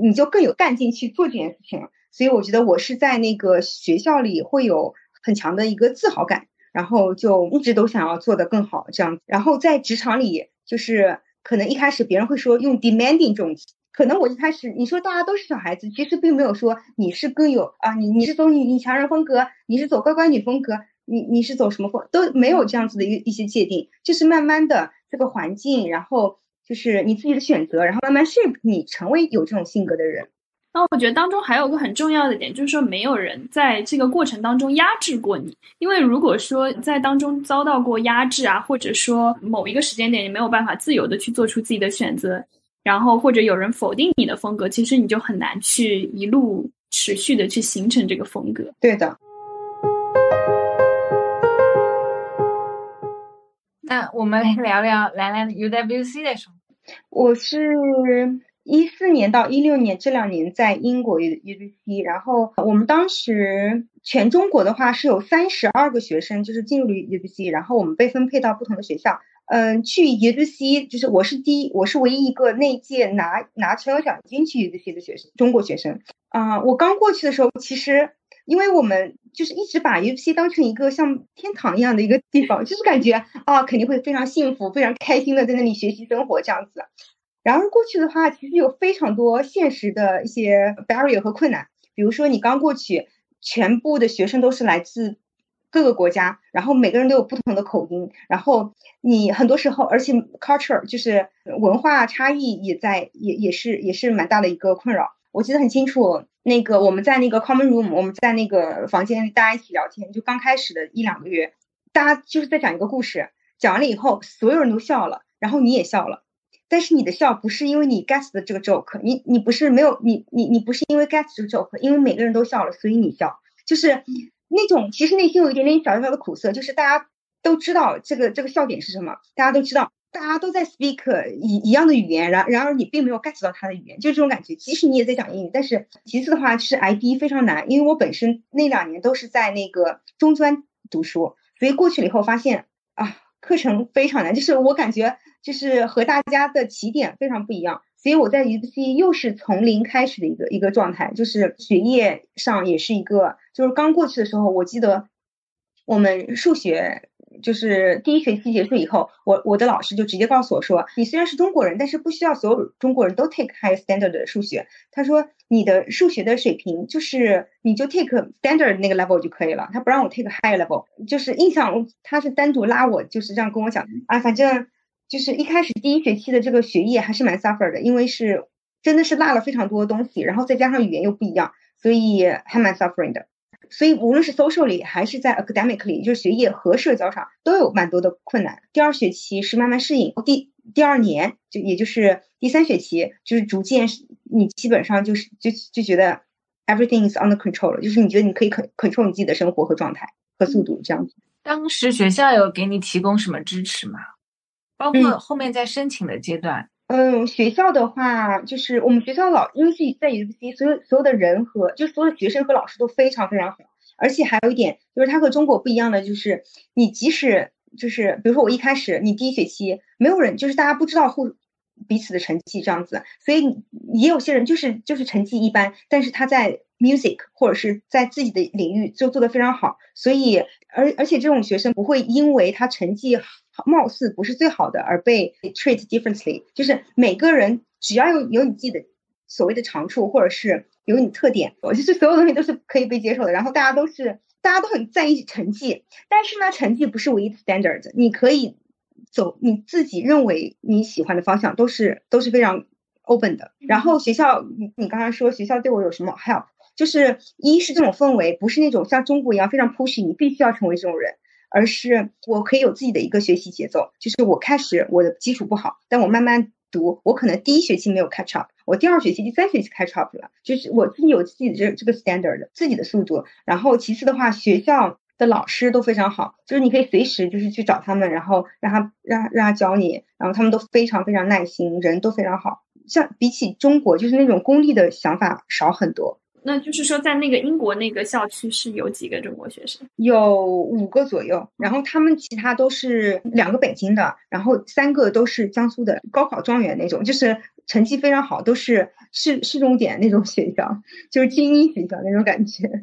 你就更有干劲去做这件事情。所以我觉得我是在那个学校里会有很强的一个自豪感，然后就一直都想要做得更好这样。然后在职场里，就是可能一开始别人会说用 demanding 这种词，可能我一开始你说大家都是小孩子，其实并没有说你是更有啊，你你是走女女强人风格，你是走乖乖女风格，你你是走什么风都没有这样子的一一些界定，就是慢慢的这个环境，然后就是你自己的选择，然后慢慢 shape 你成为有这种性格的人。那我觉得当中还有个很重要的点，就是说没有人在这个过程当中压制过你。因为如果说在当中遭到过压制啊，或者说某一个时间点你没有办法自由的去做出自己的选择，然后或者有人否定你的风格，其实你就很难去一路持续的去形成这个风格。对的。那我们来聊聊兰兰 UWC 的生活。我是。一四年到一六年这两年在英国 UWC，然后我们当时全中国的话是有三十二个学生，就是进入了 U B C，然后我们被分配到不同的学校。嗯，去 U B C 就是我是第一，我是唯一一个那届拿拿全额奖金去 U B C 的学生，中国学生。啊，我刚过去的时候，其实因为我们就是一直把 U B C 当成一个像天堂一样的一个地方，就是感觉啊肯定会非常幸福、非常开心的在那里学习生活这样子。然而过去的话，其实有非常多现实的一些 barrier 和困难。比如说，你刚过去，全部的学生都是来自各个国家，然后每个人都有不同的口音，然后你很多时候，而且 culture 就是文化差异也在，也也是也是蛮大的一个困扰。我记得很清楚，那个我们在那个 common room，我们在那个房间里大家一起聊天，就刚开始的一两个月，大家就是在讲一个故事，讲完了以后，所有人都笑了，然后你也笑了。但是你的笑不是因为你 get 的这个 joke，你你不是没有你你你不是因为 get 这个 joke，因为每个人都笑了，所以你笑，就是那种其实内心有一点点小小的苦涩，就是大家都知道这个这个笑点是什么，大家都知道，大家都在 speak 一一样的语言，然然而你并没有 get 到他的语言，就这种感觉。即使你也在讲英语，但是其次的话是 IB 非常难，因为我本身那两年都是在那个中专读书，所以过去了以后发现啊，课程非常难，就是我感觉。就是和大家的起点非常不一样，所以我在 U C 又是从零开始的一个一个状态，就是学业上也是一个，就是刚过去的时候，我记得我们数学。就是第一学期结束以后，我我的老师就直接告诉我说，你虽然是中国人，但是不需要所有中国人都 take high standard 的数学。他说你的数学的水平就是你就 take standard 那个 level 就可以了。他不让我 take high level，就是印象他是单独拉我，就是这样跟我讲啊。反正就是一开始第一学期的这个学业还是蛮 suffer 的，因为是真的是落了非常多的东西，然后再加上语言又不一样，所以还蛮 suffering 的。所以无论是 socially 还是在 academically，就是学业和社交上都有蛮多的困难。第二学期是慢慢适应，第第二年就也就是第三学期，就是逐渐你基本上就是就就觉得 everything is under control 了，就是你觉得你可以 control 你自己的生活和状态和速度这样子。当时学校有给你提供什么支持吗？包括后面在申请的阶段。嗯，学校的话，就是我们学校老，因为是在 UBC，所有所有的人和就所有的学生和老师都非常非常好，而且还有一点就是它和中国不一样的就是，你即使就是比如说我一开始你第一学期没有人，就是大家不知道互彼此的成绩这样子，所以也有些人就是就是成绩一般，但是他在 music 或者是在自己的领域就做得非常好，所以而而且这种学生不会因为他成绩。貌似不是最好的，而被 treat differently，就是每个人只要有有你自己的所谓的长处，或者是有你特点，我就是所有东西都是可以被接受的。然后大家都是大家都很在意成绩，但是呢，成绩不是唯一的 standard，你可以走你自己认为你喜欢的方向，都是都是非常 open 的。然后学校，你你刚刚说学校对我有什么 help，就是一是这种氛围，不是那种像中国一样非常 push，你必须要成为这种人。而是我可以有自己的一个学习节奏，就是我开始我的基础不好，但我慢慢读，我可能第一学期没有 catch up，我第二学期、第三学期 catch up 了，就是我自己有自己的这这个 standard，自己的速度。然后其次的话，学校的老师都非常好，就是你可以随时就是去找他们，然后让他让让他教你，然后他们都非常非常耐心，人都非常好，像比起中国就是那种功利的想法少很多。那就是说，在那个英国那个校区是有几个中国学生？有五个左右，然后他们其他都是两个北京的，然后三个都是江苏的高考状元那种，就是成绩非常好，都是市市重点那种学校，就是精英学校那种感觉。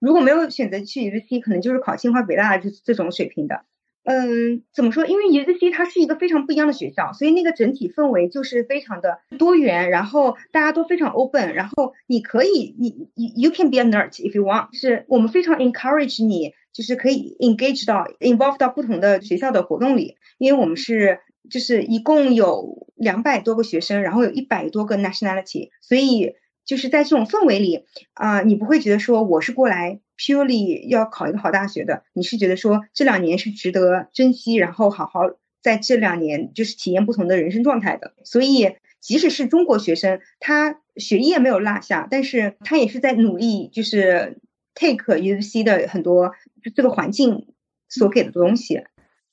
如果没有选择去 UC，可能就是考清华北大这这种水平的。嗯，怎么说？因为 UC 它是一个非常不一样的学校，所以那个整体氛围就是非常的多元，然后大家都非常 open，然后你可以，你 you can be a nerd if you want，是我们非常 encourage 你，就是可以 engage 到 involve 到不同的学校的活动里，因为我们是就是一共有两百多个学生，然后有一百多个 nationality，所以。就是在这种氛围里啊，你不会觉得说我是过来 purely 要考一个好大学的，你是觉得说这两年是值得珍惜，然后好好在这两年就是体验不同的人生状态的。所以即使是中国学生，他学业没有落下，但是他也是在努力，就是 take U C 的很多这个环境所给的东西。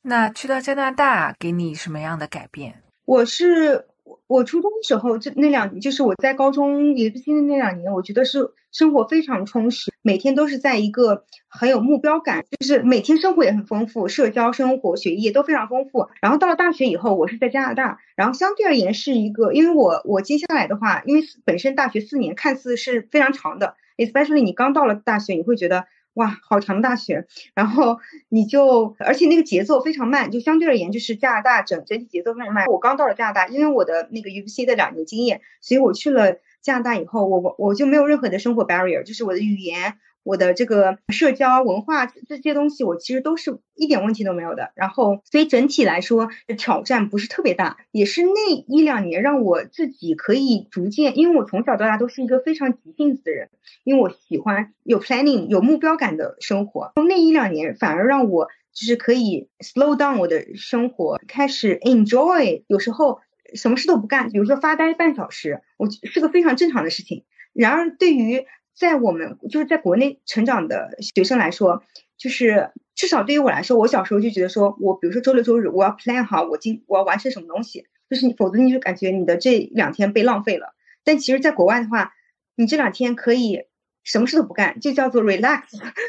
那去到加拿大给你什么样的改变？我是。我初中的时候，这那两就是我在高中也不新的那两年，我觉得是生活非常充实，每天都是在一个很有目标感，就是每天生活也很丰富，社交生活、学业都非常丰富。然后到了大学以后，我是在加拿大，然后相对而言是一个，因为我我接下来的话，因为本身大学四年看似是非常长的，especially 你刚到了大学，你会觉得。哇，好长的大学，然后你就，而且那个节奏非常慢，就相对而言，就是加拿大整整体节奏非常慢。我刚到了加拿大，因为我的那个 U C 的两年经验，所以我去了加拿大以后，我我我就没有任何的生活 barrier，就是我的语言。我的这个社交文化这些东西，我其实都是一点问题都没有的。然后，所以整体来说挑战不是特别大，也是那一两年让我自己可以逐渐，因为我从小到大都是一个非常急性子的人，因为我喜欢有 planning 有目标感的生活。从那一两年反而让我就是可以 slow down 我的生活，开始 enjoy，有时候什么事都不干，比如说发呆半小时，我是个非常正常的事情。然而对于在我们就是在国内成长的学生来说，就是至少对于我来说，我小时候就觉得说，我比如说周六周日我要 plan 好我今我要完成什么东西，就是你否则你就感觉你的这两天被浪费了。但其实，在国外的话，你这两天可以什么事都不干，就叫做 relax，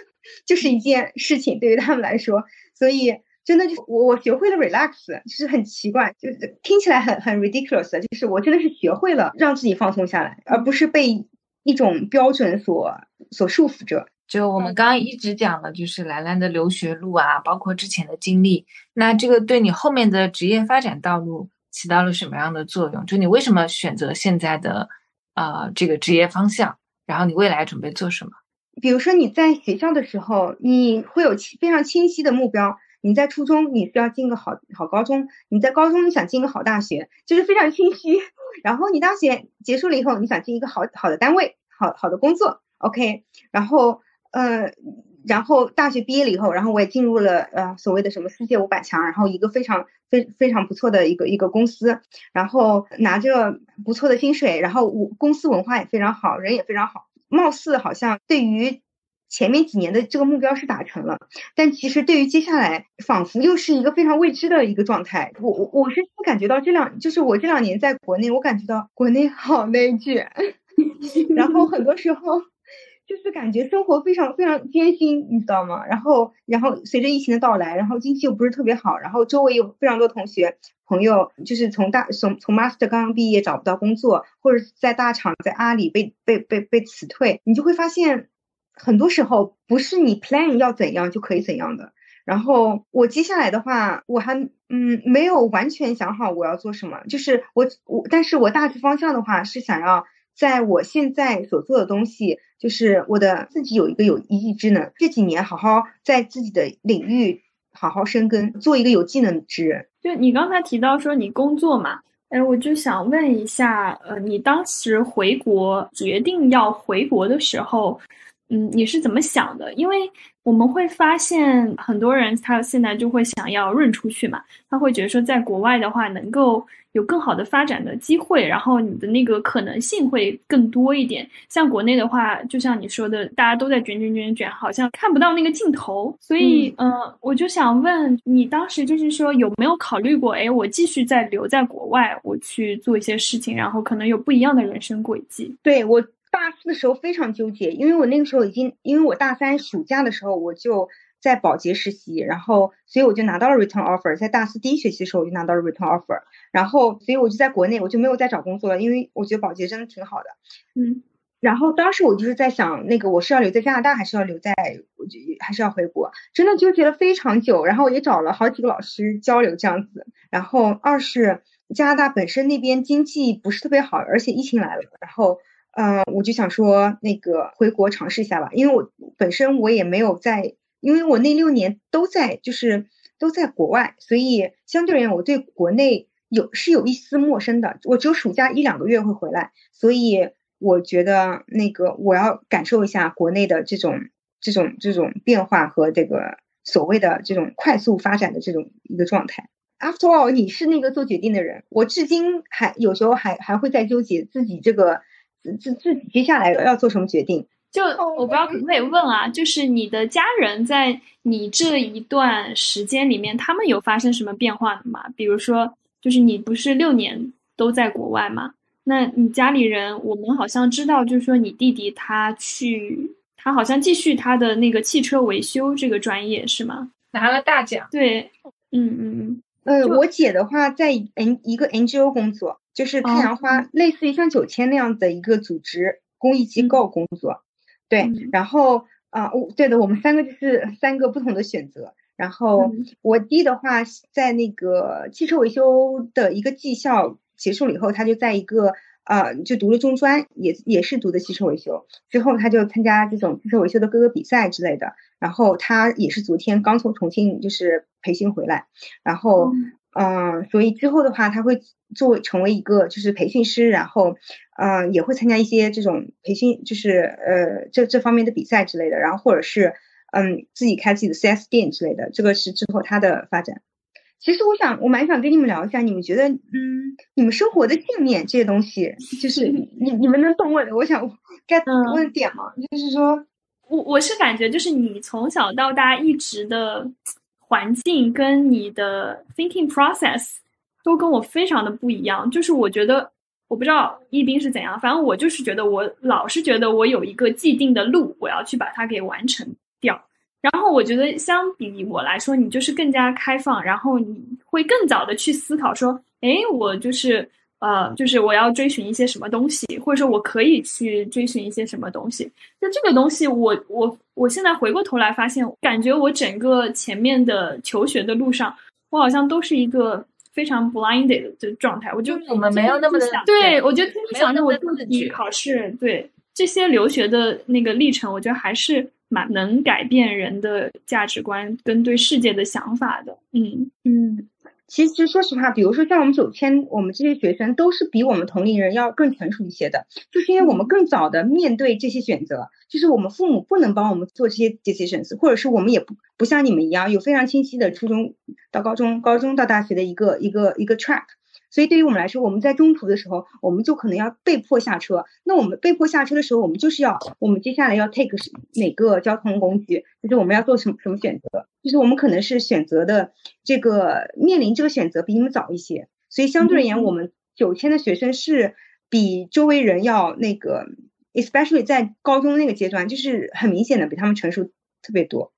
就是一件事情对于他们来说。所以真的就我我学会了 relax，就是很奇怪，就是听起来很很 ridiculous，就是我真的是学会了让自己放松下来，而不是被。一种标准所所束缚着。就我们刚刚一直讲的，就是兰兰的留学路啊，包括之前的经历，那这个对你后面的职业发展道路起到了什么样的作用？就你为什么选择现在的呃这个职业方向？然后你未来准备做什么？比如说你在学校的时候，你会有非常清晰的目标。你在初中你是要进个好好高中，你在高中你想进个好大学，就是非常清晰。然后你大学结束了以后，你想进一个好好的单位，好好的工作，OK，然后呃。然后大学毕业了以后，然后我也进入了呃所谓的什么世界五百强，然后一个非常非非常不错的一个一个公司，然后拿着不错的薪水，然后我公司文化也非常好，人也非常好，貌似好像对于前面几年的这个目标是达成了，但其实对于接下来仿佛又是一个非常未知的一个状态。我我我是感觉到这两就是我这两年在国内，我感觉到国内好内卷，然后很多时候。就是感觉生活非常非常艰辛，你知道吗？然后，然后随着疫情的到来，然后经济又不是特别好，然后周围有非常多同学朋友，就是从大从从 master 刚刚毕业找不到工作，或者在大厂在阿里被被被被辞退，你就会发现，很多时候不是你 plan 要怎样就可以怎样的。然后我接下来的话，我还嗯没有完全想好我要做什么，就是我我，但是我大致方向的话是想要。在我现在所做的东西，就是我的自己有一个有一技之能。这几年好好在自己的领域好好深耕，做一个有技能之人。就你刚才提到说你工作嘛，哎，我就想问一下，呃，你当时回国决定要回国的时候，嗯，你是怎么想的？因为我们会发现很多人他现在就会想要润出去嘛，他会觉得说在国外的话能够。有更好的发展的机会，然后你的那个可能性会更多一点。像国内的话，就像你说的，大家都在卷卷卷卷，好像看不到那个尽头。所以，嗯，我就想问你，当时就是说有没有考虑过，哎，我继续在留在国外，我去做一些事情，然后可能有不一样的人生轨迹。对我大四的时候非常纠结，因为我那个时候已经，因为我大三暑假的时候我就。在保洁实习，然后所以我就拿到了 return offer，在大四第一学期的时候我就拿到了 return offer，然后所以我就在国内我就没有再找工作了，因为我觉得保洁真的挺好的，嗯，然后当时我就是在想，那个我是要留在加拿大还是要留在，我就还是要回国，真的纠结了非常久，然后也找了好几个老师交流这样子，然后二是加拿大本身那边经济不是特别好，而且疫情来了，然后嗯，我就想说那个回国尝试一下吧，因为我本身我也没有在。因为我那六年都在，就是都在国外，所以相对而言，我对国内有是有一丝陌生的。我只有暑假一两个月会回来，所以我觉得那个我要感受一下国内的这种这种这种变化和这个所谓的这种快速发展的这种一个状态。After all，你是那个做决定的人，我至今还有时候还还会在纠结自己这个自自自己接下来要做什么决定。就我不知道可不可以问啊，就是你的家人在你这一段时间里面，他们有发生什么变化的吗？比如说，就是你不是六年都在国外吗？那你家里人，我们好像知道，就是说你弟弟他去，他好像继续他的那个汽车维修这个专业是吗？拿了大奖。对，嗯嗯嗯。呃，我姐的话在 N 一个 NGO 工作，就是太阳花，类似于像九千那样的一个组织公益机构工作。对，然后啊，我对的，我们三个就是三个不同的选择。然后我弟的话，在那个汽车维修的一个技校结束了以后，他就在一个呃，就读了中专，也也是读的汽车维修。之后他就参加这种汽车维修的各个比赛之类的。然后他也是昨天刚从重庆就是培训回来，然后。嗯，所以之后的话，他会做成为一个就是培训师，然后，嗯，也会参加一些这种培训，就是呃这这方面的比赛之类的，然后或者是嗯自己开自己的 4S 店之类的，这个是之后他的发展。其实我想，我蛮想跟你们聊一下，你们觉得，嗯，你们生活的信念这些东西，就是 你你们能懂我的？我想 get 问点吗？就是说，我我是感觉，就是你从小到大一直的。环境跟你的 thinking process 都跟我非常的不一样，就是我觉得我不知道一斌是怎样，反正我就是觉得我老是觉得我有一个既定的路，我要去把它给完成掉。然后我觉得相比我来说，你就是更加开放，然后你会更早的去思考说，哎，我就是。呃，就是我要追寻一些什么东西，或者说我可以去追寻一些什么东西。就这个东西，我我现在回过头来发现，感觉我整个前面的求学的路上，我好像都是一个非常 blinded 的状态。我就我们没有那么的对，我就天天想着我自己考试。对这些留学的那个历程，我觉得还是蛮能改变人的价值观跟对世界的想法的。嗯嗯。其实说实话，比如说像我们九千，我们这些学生都是比我们同龄人要更成熟一些的，就是因为我们更早的面对这些选择，就是我们父母不能帮我们做这些 decisions，或者是我们也不不像你们一样有非常清晰的初中到高中、高中到大学的一个一个一个 track。所以对于我们来说，我们在中途的时候，我们就可能要被迫下车。那我们被迫下车的时候，我们就是要我们接下来要 take 哪个交通工具，就是我们要做什么什么选择。就是我们可能是选择的这个面临这个选择比你们早一些，所以相对而言，我们九千的学生是比周围人要那个，especially 在高中那个阶段，就是很明显的比他们成熟特别多。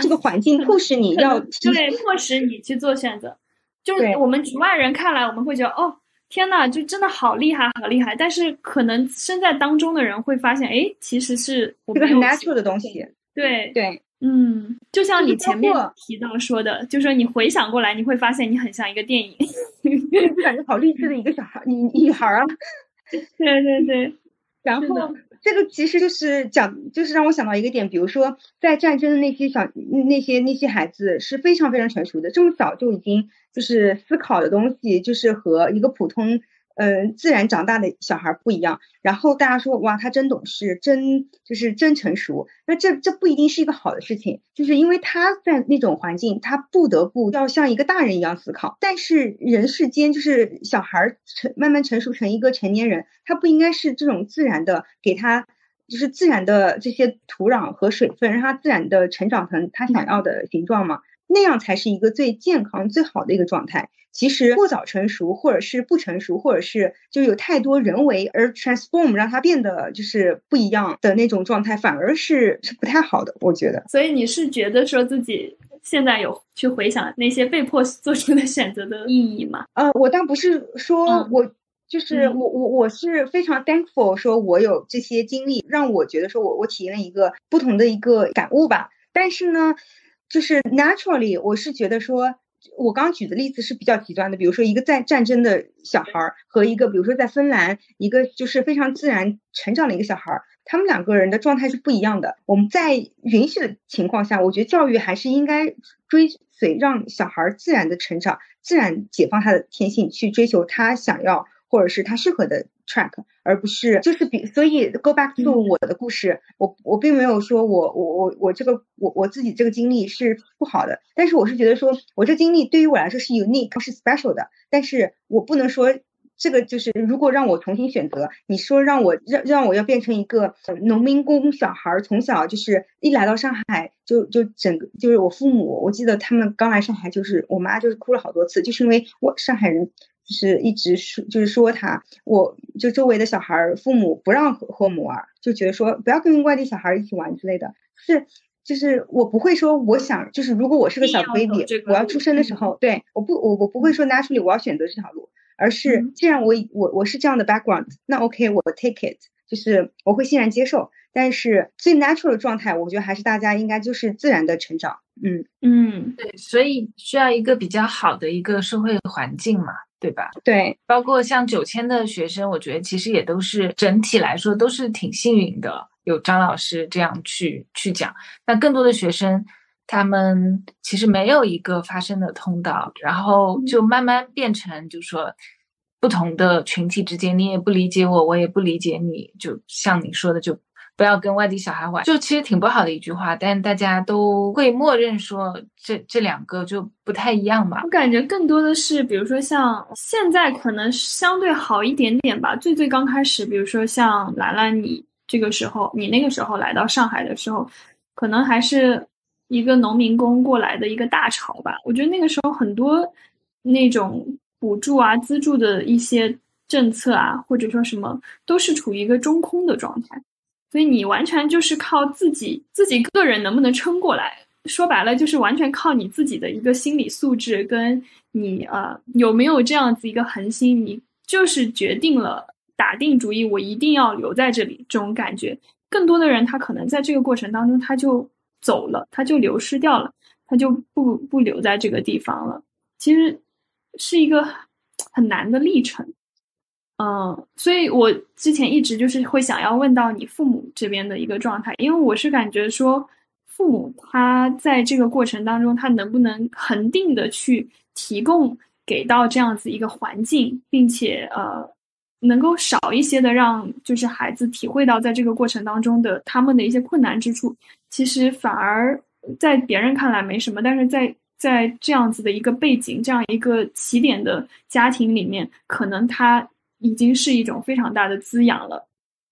这个环境迫使你 要对，迫使你去做选择。就是我们局外人看来，我们会觉得哦，天呐，就真的好厉害，好厉害。但是可能身在当中的人会发现，哎，其实是这个很 natural 的东西。对对，嗯，就像你前面提到说的，就是说你回想过来，你会发现你很像一个电影，就 感觉好励志的一个小孩，女女孩啊。对对对，然后。这个其实就是讲，就是让我想到一个点，比如说在战争的那些小那些那些孩子是非常非常成熟的，这么早就已经就是思考的东西，就是和一个普通。嗯，自然长大的小孩不一样。然后大家说，哇，他真懂事，真就是真成熟。那这这不一定是一个好的事情，就是因为他在那种环境，他不得不要像一个大人一样思考。但是人世间就是小孩成慢慢成熟成一个成年人，他不应该是这种自然的给他，就是自然的这些土壤和水分，让他自然的成长成他想要的形状吗？那样才是一个最健康、最好的一个状态。其实过早成熟，或者是不成熟，或者是就有太多人为而 transform 让它变得就是不一样的那种状态，反而是是不太好的。我觉得。所以你是觉得说自己现在有去回想那些被迫做出的选择的意义吗？呃，我倒不是说我就是我我我是非常 thankful，说我有这些经历，让我觉得说我我体验了一个不同的一个感悟吧。但是呢。就是 naturally，我是觉得说，我刚举的例子是比较极端的，比如说一个在战争的小孩儿和一个，比如说在芬兰一个就是非常自然成长的一个小孩儿，他们两个人的状态是不一样的。我们在允许的情况下，我觉得教育还是应该追随让小孩自然的成长，自然解放他的天性，去追求他想要或者是他适合的。track，而不是就是比，所以 go back to 我的故事，我我并没有说我我我我这个我我自己这个经历是不好的，但是我是觉得说我这经历对于我来说是 unique 是 special 的，但是我不能说这个就是如果让我重新选择，你说让我让让我要变成一个农民工小孩，从小就是一来到上海就就整个就是我父母，我记得他们刚来上海就是我妈就是哭了好多次，就是因为我上海人。就是一直说，就是说他，我就周围的小孩儿，父母不让和和母儿，就觉得说不要跟外地小孩一起玩之类的。是，就是我不会说，我想，就是如果我是个小 baby，我要出生的时候，对，我不，我我不会说 naturally 我要选择这条路，而是既然我我我是这样的 background，那 OK，我 take it，就是我会欣然接受。但是最 natural 的状态，我觉得还是大家应该就是自然的成长。嗯嗯，对，所以需要一个比较好的一个社会环境嘛。对吧？对，包括像九千的学生，我觉得其实也都是整体来说都是挺幸运的，有张老师这样去去讲。那更多的学生，他们其实没有一个发声的通道，然后就慢慢变成，就说不同的群体之间，你也不理解我，我也不理解你，就像你说的，就。不要跟外地小孩玩，就其实挺不好的一句话，但大家都会默认说这这两个就不太一样吧。我感觉更多的是，比如说像现在可能相对好一点点吧。最最刚开始，比如说像兰兰，你这个时候，你那个时候来到上海的时候，可能还是一个农民工过来的一个大潮吧。我觉得那个时候很多那种补助啊、资助的一些政策啊，或者说什么，都是处于一个中空的状态。所以你完全就是靠自己，自己个人能不能撑过来？说白了，就是完全靠你自己的一个心理素质，跟你呃有没有这样子一个恒心，你就是决定了打定主意，我一定要留在这里这种感觉。更多的人他可能在这个过程当中他就走了，他就流失掉了，他就不不留在这个地方了。其实是一个很难的历程。嗯，所以我之前一直就是会想要问到你父母这边的一个状态，因为我是感觉说，父母他在这个过程当中，他能不能恒定的去提供给到这样子一个环境，并且呃，能够少一些的让就是孩子体会到在这个过程当中的他们的一些困难之处，其实反而在别人看来没什么，但是在在这样子的一个背景、这样一个起点的家庭里面，可能他已经是一种非常大的滋养了。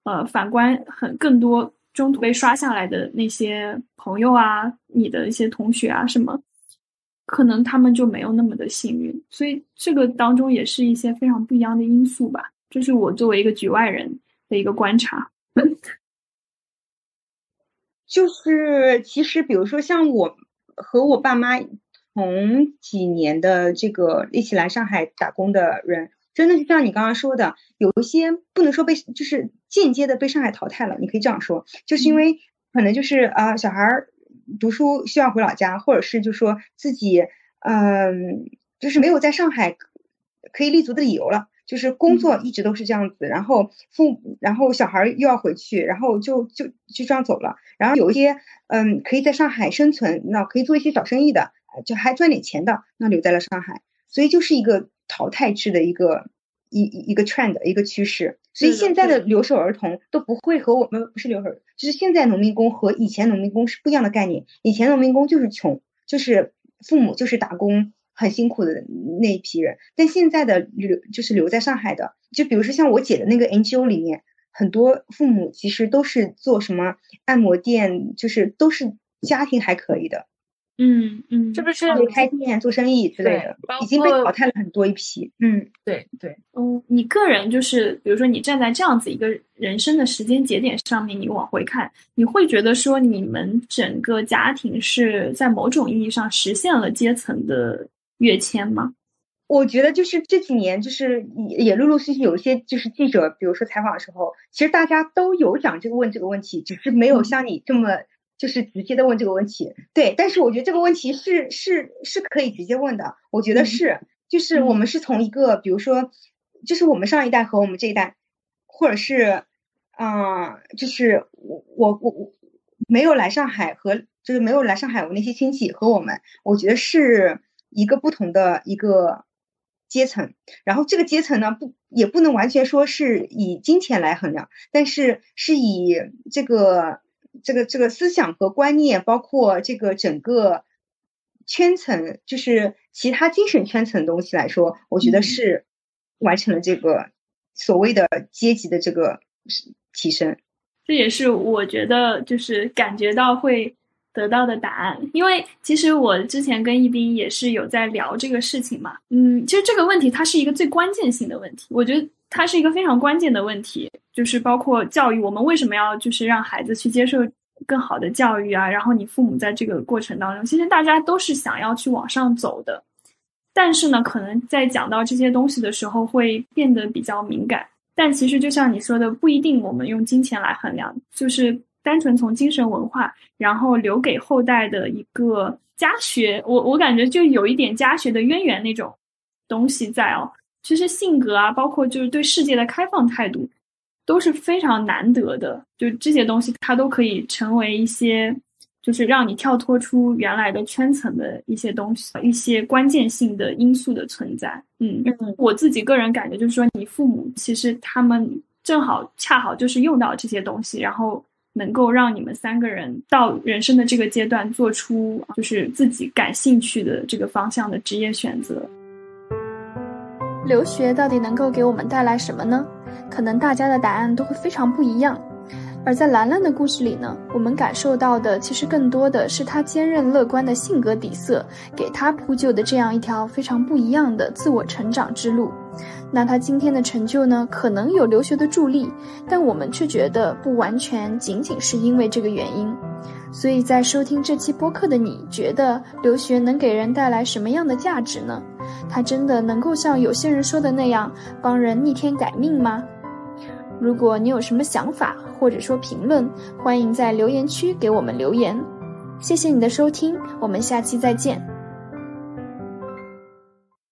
呃，反观很更多。中途被刷下来的那些朋友啊，你的一些同学啊，什么，可能他们就没有那么的幸运，所以这个当中也是一些非常不一样的因素吧。这是我作为一个局外人的一个观察。就是其实，比如说像我和我爸妈同几年的这个一起来上海打工的人。真的就像你刚刚说的，有一些不能说被，就是间接的被上海淘汰了。你可以这样说，就是因为可能就是啊，小孩儿读书需要回老家，或者是就说自己嗯，就是没有在上海可以立足的理由了，就是工作一直都是这样子，然后父，然后小孩又要回去，然后就就就这样走了。然后有一些嗯，可以在上海生存，那可以做一些小生意的，就还赚点钱的，那留在了上海，所以就是一个。淘汰制的一个一一个 trend 一个趋势，所以现在的留守儿童都不会和我们不是留守，就是现在农民工和以前农民工是不一样的概念。以前农民工就是穷，就是父母就是打工很辛苦的那一批人，但现在的留就是留在上海的，就比如说像我姐的那个 NGO 里面，很多父母其实都是做什么按摩店，就是都是家庭还可以的。嗯嗯，是不是开店做生意之类的，已经被淘汰了很多一批。嗯，对对。嗯，你个人就是，比如说你站在这样子一个人生的时间节点上面，你往回看，你会觉得说你们整个家庭是在某种意义上实现了阶层的跃迁吗？我觉得就是这几年，就是也也陆陆续续有一些就是记者，比如说采访的时候，其实大家都有讲这个问这个问题，只是没有像你这么。就是直接的问这个问题，对，但是我觉得这个问题是是是可以直接问的，我觉得是，就是我们是从一个，比如说，就是我们上一代和我们这一代，或者是，嗯，就是我我我我没有来上海和就是没有来上海我那些亲戚和我们，我觉得是一个不同的一个阶层，然后这个阶层呢不也不能完全说是以金钱来衡量，但是是以这个。这个这个思想和观念，包括这个整个圈层，就是其他精神圈层的东西来说，我觉得是完成了这个所谓的阶级的这个提升。这也是我觉得就是感觉到会得到的答案。因为其实我之前跟一斌也是有在聊这个事情嘛。嗯，其实这个问题它是一个最关键性的问题，我觉得。它是一个非常关键的问题，就是包括教育，我们为什么要就是让孩子去接受更好的教育啊？然后你父母在这个过程当中，其实大家都是想要去往上走的，但是呢，可能在讲到这些东西的时候会变得比较敏感。但其实就像你说的，不一定我们用金钱来衡量，就是单纯从精神文化，然后留给后代的一个家学，我我感觉就有一点家学的渊源那种东西在哦。其实性格啊，包括就是对世界的开放态度，都是非常难得的。就这些东西，它都可以成为一些，就是让你跳脱出原来的圈层的一些东西，一些关键性的因素的存在。嗯，我自己个人感觉就是说，你父母其实他们正好恰好就是用到这些东西，然后能够让你们三个人到人生的这个阶段做出就是自己感兴趣的这个方向的职业选择。留学到底能够给我们带来什么呢？可能大家的答案都会非常不一样。而在兰兰的故事里呢，我们感受到的其实更多的是她坚韧乐观的性格底色，给她铺就的这样一条非常不一样的自我成长之路。那她今天的成就呢，可能有留学的助力，但我们却觉得不完全仅仅是因为这个原因。所以在收听这期播客的你，觉得留学能给人带来什么样的价值呢？它真的能够像有些人说的那样，帮人逆天改命吗？如果你有什么想法或者说评论，欢迎在留言区给我们留言。谢谢你的收听，我们下期再见。